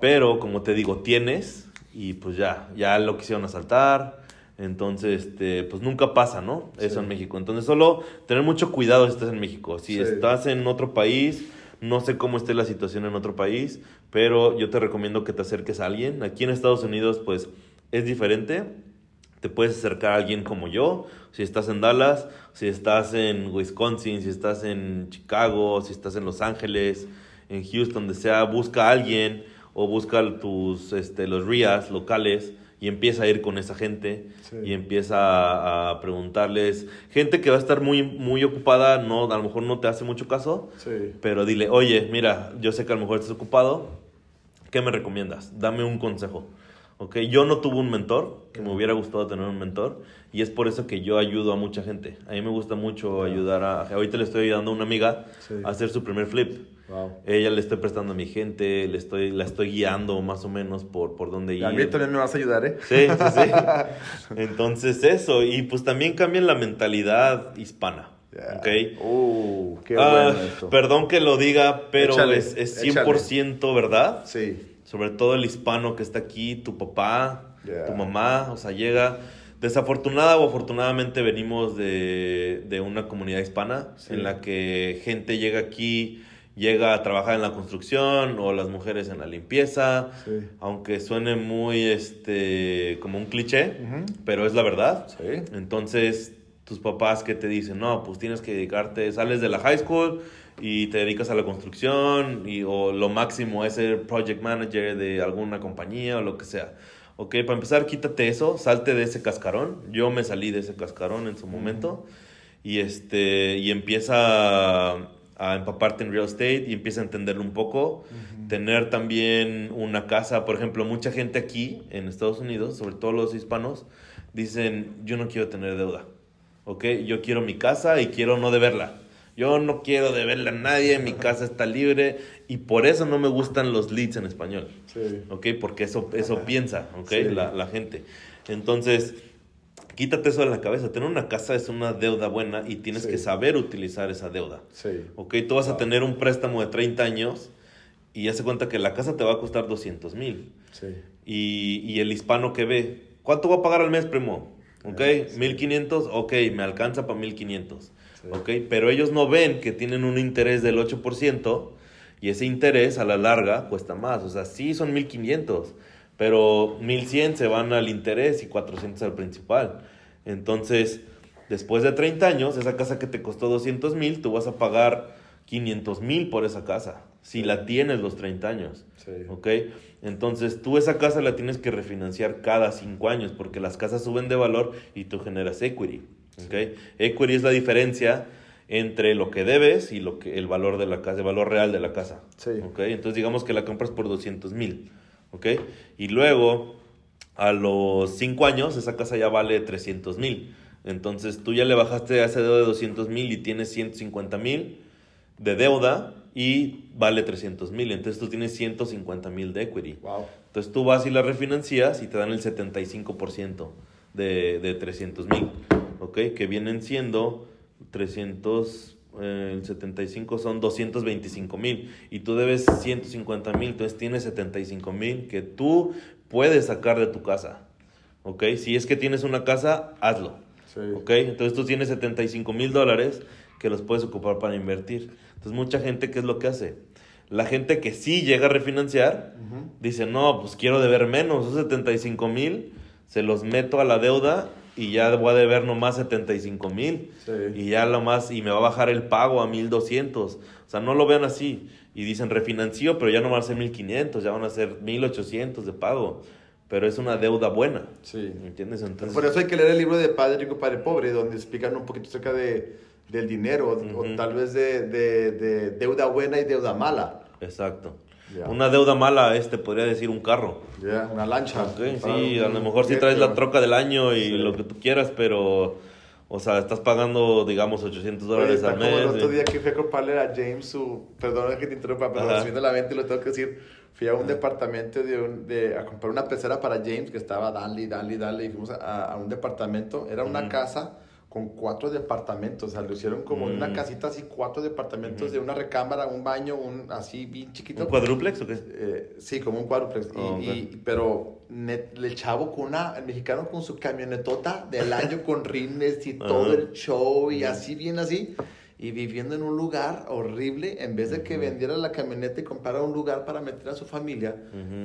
Pero como te digo, tienes y pues ya, ya lo quisieron asaltar, entonces, este, pues nunca pasa, ¿no? Eso en México. Entonces, solo tener mucho cuidado si estás en México. Si estás en otro país, no sé cómo esté la situación en otro país, pero yo te recomiendo que te acerques a alguien. Aquí en Estados Unidos, pues, es diferente. Te puedes acercar a alguien como yo, si estás en Dallas, si estás en Wisconsin, si estás en Chicago, si estás en Los Ángeles, en Houston, donde sea, busca a alguien o busca tus, este, los RIAs locales y empieza a ir con esa gente y empieza a, preguntarles, gente que va a estar muy, muy ocupada, no, a lo mejor no te hace mucho caso, pero dile, oye, mira, yo sé que a lo mejor estás ocupado, ¿qué me recomiendas? Dame un consejo. Okay, yo no tuve un mentor, que me hubiera gustado tener un mentor, y es por eso que yo ayudo a mucha gente. A mí me gusta mucho ayudar a... Ahorita le estoy ayudando a una amiga a hacer su primer flip. Ella le estoy prestando a mi gente, le estoy, la estoy guiando más o menos por, por dónde ir. A mí también me vas a ayudar, ¿eh? Sí, sí, sí. Entonces eso, y pues también cambian la mentalidad hispana. ¿Ok? Uh, qué ah, bueno Perdón que lo diga, pero es, es 100% verdad. Sí. Sobre todo el hispano que está aquí, tu papá, tu mamá, o sea, llega... Desafortunada o afortunadamente venimos de, de una comunidad hispana en la que gente llega aquí llega a trabajar en la construcción o las mujeres en la limpieza, aunque suene muy este como un cliché, pero es la verdad. Entonces, tus papás que te dicen, "No, pues tienes que dedicarte, sales de la high school y te dedicas a la construcción y o lo máximo es ser project manager de alguna compañía o lo que sea." Ok, para empezar, quítate eso, salte de ese cascarón. Yo me salí de ese cascarón en su momento. Y este, y empieza a empaparte en real estate y empieza a entenderlo un poco. Tener también una casa, por ejemplo, mucha gente aquí en Estados Unidos, sobre todo los hispanos, dicen, yo no quiero tener deuda, ¿ok? Yo quiero mi casa y quiero no deberla. Yo no quiero deberla a nadie, mi casa está libre y por eso no me gustan los leads en español, sí. ¿ok? Porque eso, eso piensa, ¿ok? La, la gente. Entonces, quítate eso de la cabeza. Tener una casa es una deuda buena y tienes que saber utilizar esa deuda. Sí. Ok, tú vas a tener un préstamo de 30 años y ya se cuenta que la casa te va a costar 200 mil. Sí. Y, y, el hispano que ve, ¿cuánto va a pagar al mes, primo? Ok, 1500, ok, me alcanza para 1500. ¿Ok? Pero ellos no ven que tienen un interés del 8% y ese interés a la larga cuesta más. O sea, sí son 1500, pero 1100 se van al interés y 400 al principal. Entonces, después de 30 años, esa casa que te costó 200 mil, tú vas a pagar 500 mil por esa casa, si la tienes los 30 años. Sí. ¿Ok? Entonces, tú esa casa la tienes que refinanciar cada 5 años, porque las casas suben de valor y tú generas equity. ¿Ok? Equity es la diferencia entre lo que debes y lo que el valor de la casa, el valor real de la casa. Sí. ¿Ok? Entonces digamos que la compras por 200 mil. ¿Ok? Y luego, a los 5 años, esa casa ya vale 300 mil. Entonces tú ya le bajaste a ese deuda de 200 mil y tienes 150 mil de deuda y vale 300 mil. Entonces tú tienes 150 mil de equity. Wow. Entonces tú vas y la refinancias y te dan el 75% de, de 300 mil, ¿ok? Que vienen siendo 300, eh, el 75 son 225 mil y tú debes 150 mil, entonces tienes 75 mil que tú puedes sacar de tu casa, ¿ok? Si es que tienes una casa, hazlo, Sí. ¿ok? Entonces tú tienes 75 mil dólares que los puedes ocupar para invertir. Entonces mucha gente, ¿qué es lo que hace? La gente que sí llega a refinanciar, dice, no, pues quiero deber menos, esos 75 mil, se los meto a la deuda y ya voy a deber nomás 75 mil. Sí. Y ya lo más, y me va a bajar el pago a 1200. O sea, no lo vean así. Y dicen refinancio, pero ya no van a ser 1500, ya van a ser 1800 de pago. Pero es una deuda buena. Sí. ¿Entiendes? Entonces, Por eso hay que leer el libro de Padre Rico, Padre Pobre, donde explican un poquito acerca de, del dinero, o tal vez de, de- de deuda buena y deuda mala. Exacto. Ya. Una deuda mala, este podría decir un carro. Ya, Una lancha. Ok, Para sí, a lo mejor sí traes la troca del año y Sí. lo que tú quieras, pero, o sea, estás pagando, digamos, 800 dólares al como mes. el otro día que fui a comprarle a James su. Perdón que te interrumpa, pero Ajá. me viene la mente y lo tengo que decir. Fui a un departamento de, un- de- a comprar una pecera para James que estaba dale, y dale, y fuimos a, a un departamento. Era una casa con cuatro departamentos. O sea, lo hicieron como en una Mm. casita así, cuatro departamentos de una recámara, un baño, un así bien chiquito. ¿Un cuadruplex o qué? Eh, sí, como un cuádruplex. Y- Oh, ok. y- pero net- el chavo con una, el mexicano con su camionetota del año con rines y todo Ajá. el show y así, bien así. Y viviendo en un lugar horrible, en vez de que vendiera la camioneta y comprara un lugar para meter a su familia,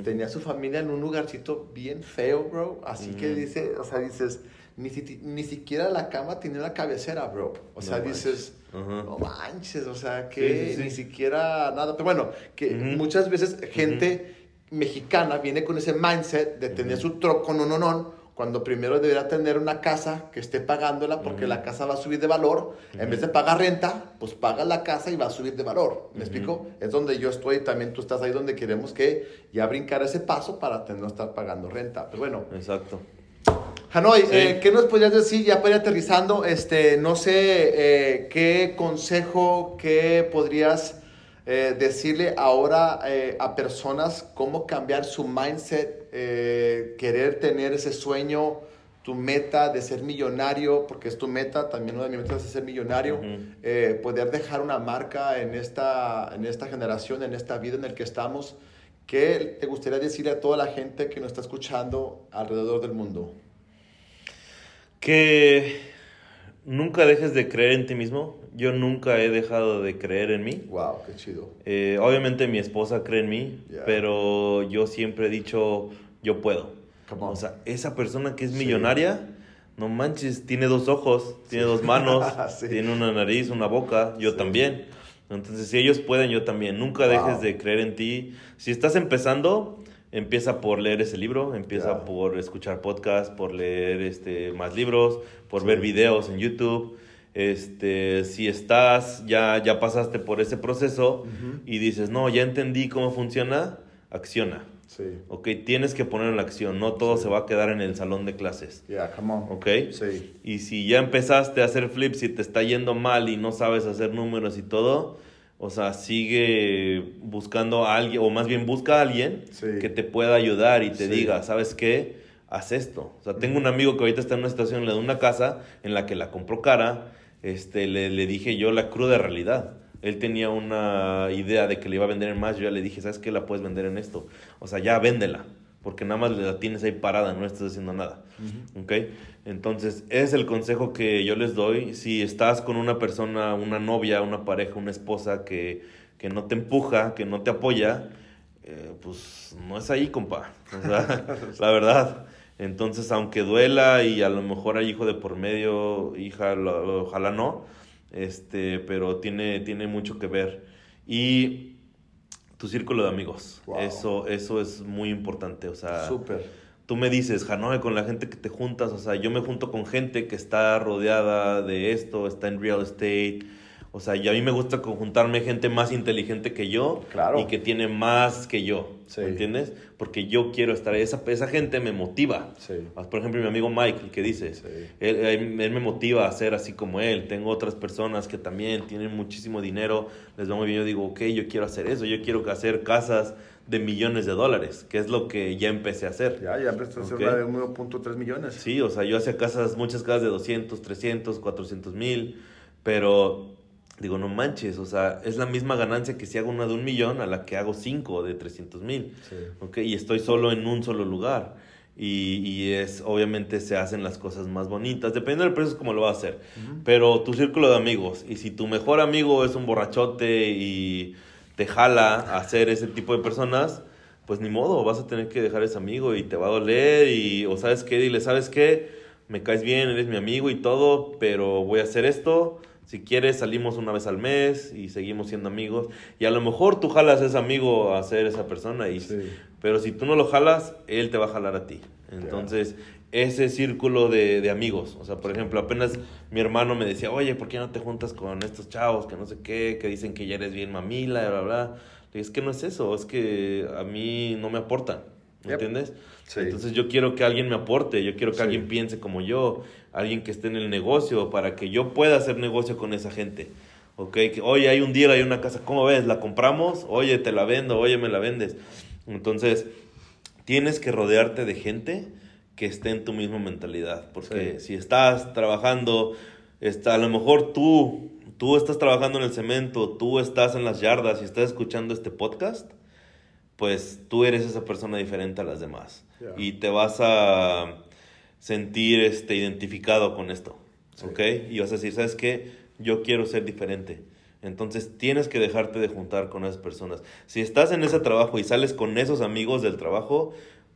tenía a su familia en un lugarcito bien feo, bro. Así que dice, o sea, dices, ni, si- ni siquiera la cama tenía una cabecera, bro. O sea, No dices, no manches, o sea, que Sí, sí, sí. ni siquiera nada. Pero bueno, que muchas veces gente mexicana viene con ese mindset de tener su troco no, no, no, cuando primero debería tener una casa que esté pagándola porque la casa va a subir de valor. En vez de pagar renta, pues paga la casa y va a subir de valor. ¿Me explico? Es donde yo estoy, también tú estás ahí donde queremos que ya brincar ese paso para no estar pagando renta. Pero bueno, Exacto. Hanoi, Sí. eh, ¿qué nos podrías decir ya para ir aterrizando? Este, no sé eh, qué consejo, qué podrías eh, decirle ahora a personas cómo cambiar su mindset, querer tener ese sueño, tu meta de ser millonario, porque es tu meta, también una de mis metas es ser millonario, poder dejar una marca en esta, en esta generación, en esta vida en la que estamos. ¿Qué te gustaría decirle a toda la gente que nos está escuchando alrededor del mundo? Que nunca dejes de creer en ti mismo. Yo nunca he dejado de creer en mí. Wow, qué chido. Eh, obviamente mi esposa cree en mí, Yeah. pero yo siempre he dicho, yo puedo. O sea, esa persona que es Sí. millonaria, no manches, tiene dos ojos, tiene dos manos, Sí. tiene una nariz, una boca, yo también. Entonces, si ellos pueden, yo también. Nunca Wow. dejes de creer en ti. Si estás empezando, empieza por leer ese libro, empieza Yeah. por escuchar podcasts, por leer este, más libros, por Sí. ver videos en YouTube. Este, si estás, ya, ya pasaste por ese proceso y dices, no, ya entendí cómo funciona, acciona. Sí. Ok, tienes que poner en la acción, no todo se va a quedar en el salón de clases. Yeah, come on. Ok. Sí. Y si ya empezaste a hacer flips y te está yendo mal y no sabes hacer números y todo, o sea, sigue buscando a alguien, o más bien busca a alguien Sí. que te pueda ayudar y te Sí. diga, ¿sabes qué? Haz esto. O sea, tengo un amigo que ahorita está en una situación, le da una casa en la que la compró cara, este, le, le dije yo la cruda realidad. Él tenía una idea de que le iba a vender en más, yo ya le dije, ¿sabes qué? La puedes vender en esto. O sea, ya véndela. porque nada más la tienes ahí parada, no estás haciendo nada. ¿Ok? Entonces, es el consejo que yo les doy. Si estás con una persona, una novia, una pareja, una esposa que, que no te empuja, que no te apoya, eh, pues no es ahí, compa. O sea, la verdad. Entonces, aunque duela y a lo mejor hay hijo de por medio, hija, ojalá no, este, pero tiene, tiene mucho que ver. Y tu círculo de amigos, eso, eso es muy importante, o sea... Súper tú me dices, Hanoi, con la gente que te juntas, o sea, yo me junto con gente que está rodeada de esto, está en real estate, o sea, y a mí me gusta conjuntarme gente más inteligente que yo claro. y que tiene más que yo. ¿Me entiendes? Porque yo quiero estar ahí. Esa, esa gente me motiva. Sí. Por ejemplo, mi amigo Mike, que dice, él, él, me motiva a ser así como él. Tengo otras personas que también tienen muchísimo dinero, les va muy bien. Yo digo, ok, yo quiero hacer eso. Yo quiero hacer casas de millones de dólares, que es lo que ya empecé a hacer. Ya, ya empecé a hacer una de 1.3 millones. Sí, o sea, yo hacía casas, muchas casas de 200, 300, 400 mil, pero Digo, no manches, o sea, es la misma ganancia que si hago una de un millón a la que hago cinco de 300 mil. Sí. Y estoy solo en un solo lugar. Y, y, es, obviamente se hacen las cosas más bonitas. Depende del precio, cómo lo vas a hacer. Pero tu círculo de amigos, y si tu mejor amigo es un borrachote y te jala a ser ese tipo de personas, pues ni modo, vas a tener que dejar ese amigo y te va a doler. Y, o sabes qué, dile, ¿sabes qué? Me caes bien, eres mi amigo y todo, pero voy a hacer esto si quieres, salimos una vez al mes y seguimos siendo amigos. Y a lo mejor tú jalas a ese amigo a ser esa persona. Y, Pero si tú no lo jalas, él te va a jalar a ti. Entonces, ese círculo de, de, amigos. O sea, por ejemplo, apenas mi hermano me decía, oye, ¿por qué no te juntas con estos chavos que no sé qué, que dicen que ya eres bien mamila, bla, bla? Le es que no es eso, es que a mí no me aportan. ¿Me entiendes? Entonces yo quiero que alguien me aporte, yo quiero que alguien piense como yo, alguien que esté en el negocio para que yo pueda hacer negocio con esa gente. ¿Ok? Que, oye, hay un día, hay una casa, ¿cómo ves? ¿La compramos? Oye, te la vendo, oye, me la vendes. Entonces, tienes que rodearte de gente que esté en tu misma mentalidad. Porque si estás trabajando, está, a lo mejor tú, tú estás trabajando en el cemento, tú estás en las yardas y estás escuchando este podcast, pues tú eres esa persona diferente a las demás. Y te vas a sentir este, identificado con esto. ¿Ok? Y vas a decir, ¿sabes qué? Yo quiero ser diferente. Entonces tienes que dejarte de juntar con esas personas. Si estás en ese trabajo y sales con esos amigos del trabajo,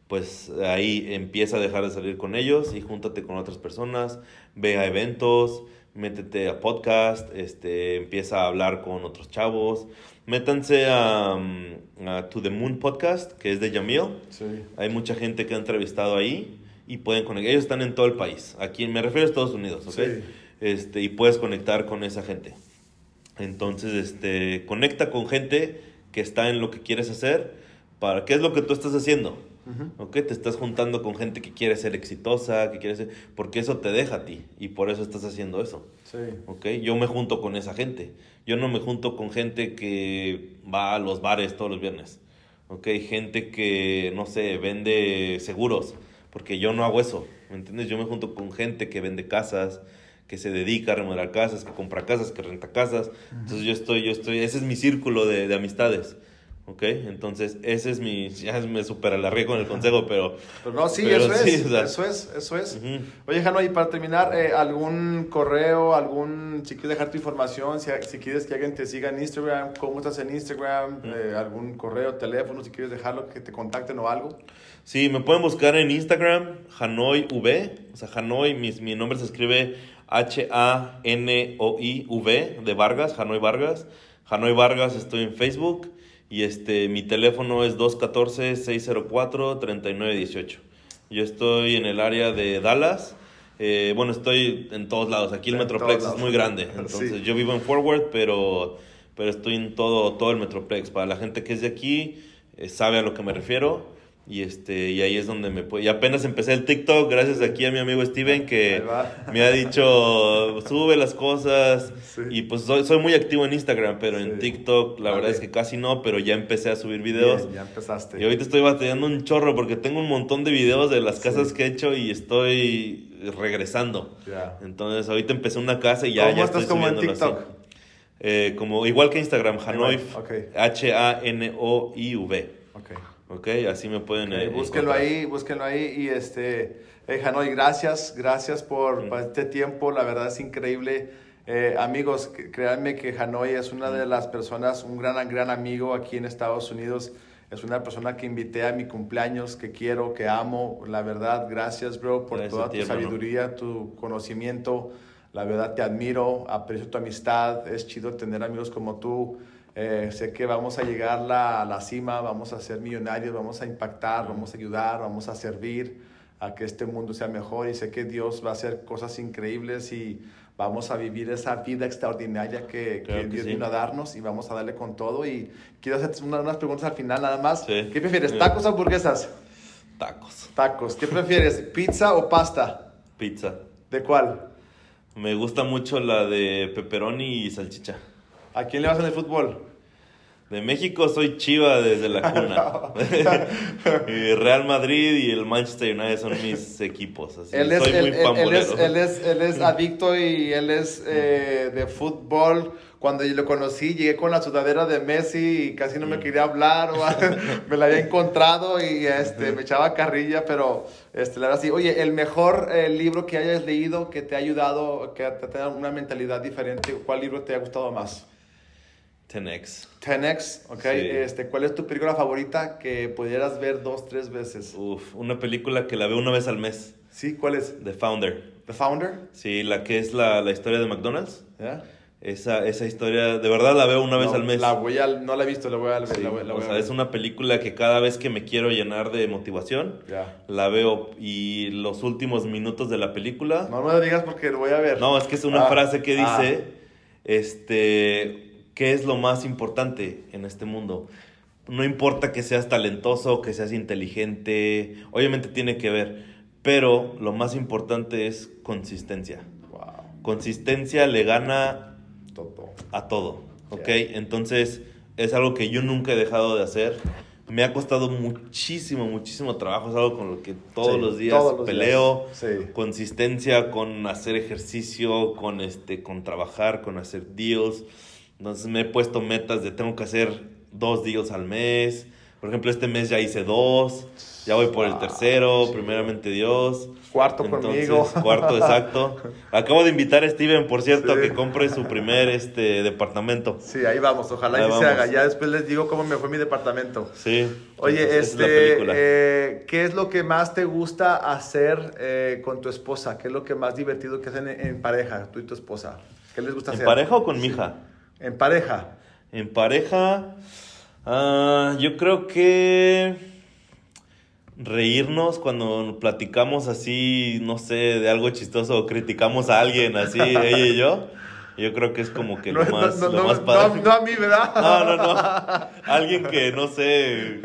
pues ahí empieza a dejar de salir con ellos y júntate con otras personas, ve a eventos, métete a podcast, este, empieza a hablar con otros chavos. Métanse a, mm, a To The Moon Podcast, que es de Yamil. Sí. Hay mucha gente que ha entrevistado ahí y pueden conectar. Ellos están en todo el país. Aquí me refiero a Estados Unidos, ¿ok? Sí. Este, y puedes conectar con esa gente. Entonces, este, conecta con gente que está en lo que quieres hacer. Para, ¿Qué es lo que tú estás haciendo? Ujú. ¿Ok? Te estás juntando con gente que quiere ser exitosa, que quiere ser... Porque eso te deja a ti y por eso estás haciendo eso. Sí. ¿Ok? Yo me junto con esa gente. Yo no me junto con gente que va a los bares todos los viernes. ¿Ok? Gente que, no sé, vende seguros. Porque yo no hago eso. ¿Me entiendes? Yo me junto con gente que vende casas, que se dedica a remodelar casas, que compra casas, que renta casas. Entonces yo estoy, yo estoy, ese es mi círculo de, de amistades. ¿Ok? Entonces, ese es mi. Ya me super alargué con el consejo, pero. Pero no, sí, pero eso, sí, es, o sea, eso es, eso es. Oye, Jano, y para terminar, eh, algún correo, algún, si quieres dejar tu información, si, si quieres que alguien te siga en Instagram, cómo estás en Instagram, eh, algún correo, teléfono, si quieres dejarlo, que te contacten o algo. Sí, me pueden buscar en Instagram, Hanoi V. O sea, Hanoi, mi, mi nombre se escribe H-A-N-O-I-V de Vargas, Hanoi Vargas. Hanoi Vargas, estoy en Facebook. Y este, mi teléfono es 214-604-3918. Yo estoy en el área de Dallas. Eh, bueno, estoy en todos lados. Aquí el En Metroplex es muy grande. Entonces, Sí. yo vivo en Forward, pero, pero estoy en todo, todo el Metroplex. Para la gente que es de aquí, eh, sabe a lo que me refiero. Y, este, y ahí es donde me puede... Y apenas empecé el TikTok, gracias aquí a mi amigo Steven, que me ha dicho, sube las cosas. Sí. Y pues soy, soy muy activo en Instagram, pero en. TikTok la verdad es que casi no, pero ya empecé a subir videos. Bien, ya empezaste. Y ahorita estoy batallando un chorro porque tengo un montón de videos de las casas Sí. que he hecho y estoy regresando. Ya. Entonces ahorita empecé una casa y ya, ¿Cómo ya estás estoy como en. TikTok? Eh, como igual que Instagram, Hanoi. H-A-N-O-I-V. Ok. ¿Ok? Así me pueden... Okay, eh, búsquenlo encontrar. ahí, búsquenlo ahí y este, eh, Hanoi, gracias, gracias por, Mm. por este tiempo, la verdad es increíble. Eh, amigos, créanme que Hanoi es una de las personas, un gran, gran amigo aquí en Estados Unidos. Es una persona que invité a mi cumpleaños, que quiero, que amo. La verdad, gracias, bro, por Gracias toda ti, tu hermano. sabiduría, tu conocimiento. La verdad, te admiro, aprecio tu amistad. Es chido tener amigos como tú. Eh, sé que vamos a llegar la- a la cima, vamos a ser millonarios, vamos a impactar, vamos a ayudar, vamos a servir a que este mundo sea mejor y sé que Dios va a hacer cosas increíbles y vamos a vivir esa vida extraordinaria que, Claro que que Dios sí. vino a darnos y vamos a darle con todo y quiero hacerte una- unas preguntas al final nada más. Sí. ¿Qué prefieres, tacos o hamburguesas? Tacos, Tacos. ¿Qué prefieres, pizza o pasta? pizza. ¿De cuál? Me gusta mucho la de pepperoni y salchicha. ¿A quién le vas en el fútbol? De México soy Chiva desde la cuna. y Real Madrid y el Manchester United son mis equipos. Así, Él es, soy él, muy él- él es, él, es, él es adicto y él es eh, de fútbol. Cuando yo lo conocí, llegué con la sudadera de Messi y casi Mm. no me quería hablar. o- me la había encontrado y este, me echaba carrilla, pero este, la verdad sí. Oye, el mejor eh, libro que hayas leído que te ha ayudado, que te ha tenido una mentalidad diferente, ¿cuál libro te ha gustado más? 10X. 10X, ¿ok? Sí. Este, ¿Cuál es tu película favorita que pudieras ver dos, tres veces? Uf, una película que la veo una vez al mes. ¿Sí? ¿Cuál es? The Founder. ¿The Founder? Sí, la que es la, la historia de McDonald's. ¿Ya? Esa, esa historia, de verdad la veo una vez No, al mes. La voy a, no la he visto, la voy a, Sí, la voy- la o voy a sea, ver. es una película que cada vez que me quiero llenar de motivación, Ya. la veo y los últimos minutos de la película. No me lo digas porque lo voy a ver. No, es que es una Ah, frase que ah. dice, este, ¿qué es lo más importante en este mundo? No importa que seas talentoso, que seas inteligente, obviamente tiene que ver, pero lo más importante es consistencia. Wow, Consistencia le gana todo. a todo, ¿ok? Ya. Entonces es algo que yo nunca he dejado de hacer. Me ha costado muchísimo, muchísimo trabajo. Es algo con lo que todos Sí, los días todos los peleo. días, sí. Consistencia con hacer ejercicio, con, este, con trabajar, con hacer deals. Entonces me he puesto metas de tengo que hacer dos deals al mes. Por ejemplo, este mes ya hice dos. Ya voy por el Wow, tercero, sí. primeramente Dios. Cuarto Entonces, conmigo. Cuarto, exacto. Acabo de invitar a Steven, por cierto, Sí. a que compre su primer este, departamento. Sí, ahí vamos. Ojalá Ahí que se vamos. haga. Ya después les digo cómo me fue mi departamento. Sí. Oye, entonces, es este, película. eh, ¿qué es lo que más te gusta hacer eh, con tu esposa? ¿Qué es lo que más divertido que hacen en, en pareja, tú y tu esposa? ¿Qué les gusta ¿En hacer? pareja o con mi hija? En pareja. En pareja, ah, yo creo que reírnos cuando platicamos así, no sé, de algo chistoso o criticamos a alguien así, ella y yo. Yo creo que es como que No, lo más, no, lo no, más no, padre. no a mí, ¿verdad? No, no, no. Alguien que no sé,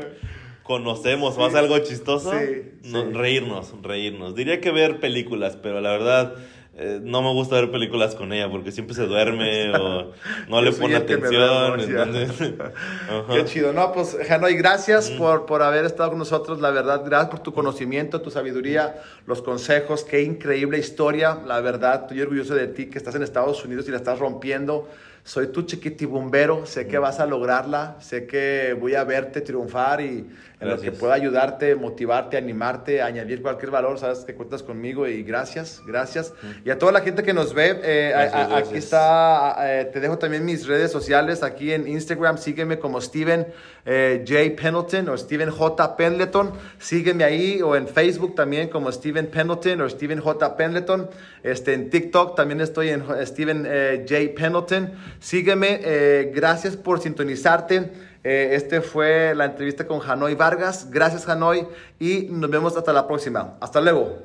conocemos o hace algo chistoso. Sí, no, sí. Reírnos, reírnos. Diría que ver películas, pero la verdad eh, no me gusta ver películas con ella porque siempre se duerme o no le pone atención. entonces, ajá. Qué chido. No, pues, Hanoi, gracias por, por haber estado con nosotros. La verdad, gracias por tu conocimiento, tu sabiduría, los consejos. Qué increíble historia. La verdad, estoy orgulloso de ti que estás en Estados Unidos y la estás rompiendo. Soy tu chiquitibumbero. Sé que vas a lograrla. Sé que voy a verte triunfar y en lo que pueda ayudarte, motivarte, animarte, añadir cualquier valor. Sabes que cuentas conmigo y gracias, gracias. Y a toda la gente que nos ve, eh, a- Gracias, a- aquí gracias. está eh, te dejo también mis redes sociales aquí en Instagram. Sígueme como Steven eh, J. Pendleton o Steven J. Pendleton. Sígueme ahí o en Facebook también como Steven Pendleton o Steven J. Pendleton. Este, en TikTok también estoy en Steven J. Pendleton. Sígueme. gracias por sintonizarte. Eh, este fue la entrevista con Hanoi Vargas. Gracias Hanoi y nos vemos hasta la próxima. Hasta luego.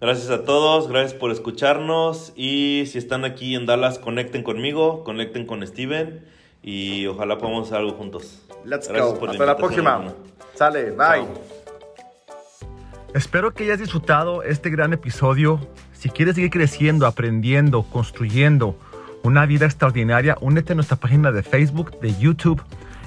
Gracias a todos, gracias por escucharnos y si están aquí en Dallas, conecten conmigo, conecten con Steven y ojalá podamos hacer algo juntos. Let's Gracias go. por Hasta la próxima. hermano. Sale. Bye. Chao. Espero que hayas disfrutado este gran episodio. Si quieres seguir creciendo, aprendiendo, construyendo una vida extraordinaria, únete a nuestra página de Facebook, de YouTube.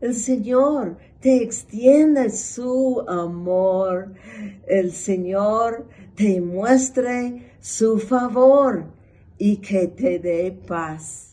El Señor te extiende su amor. El Señor te muestre su favor y que te dé paz.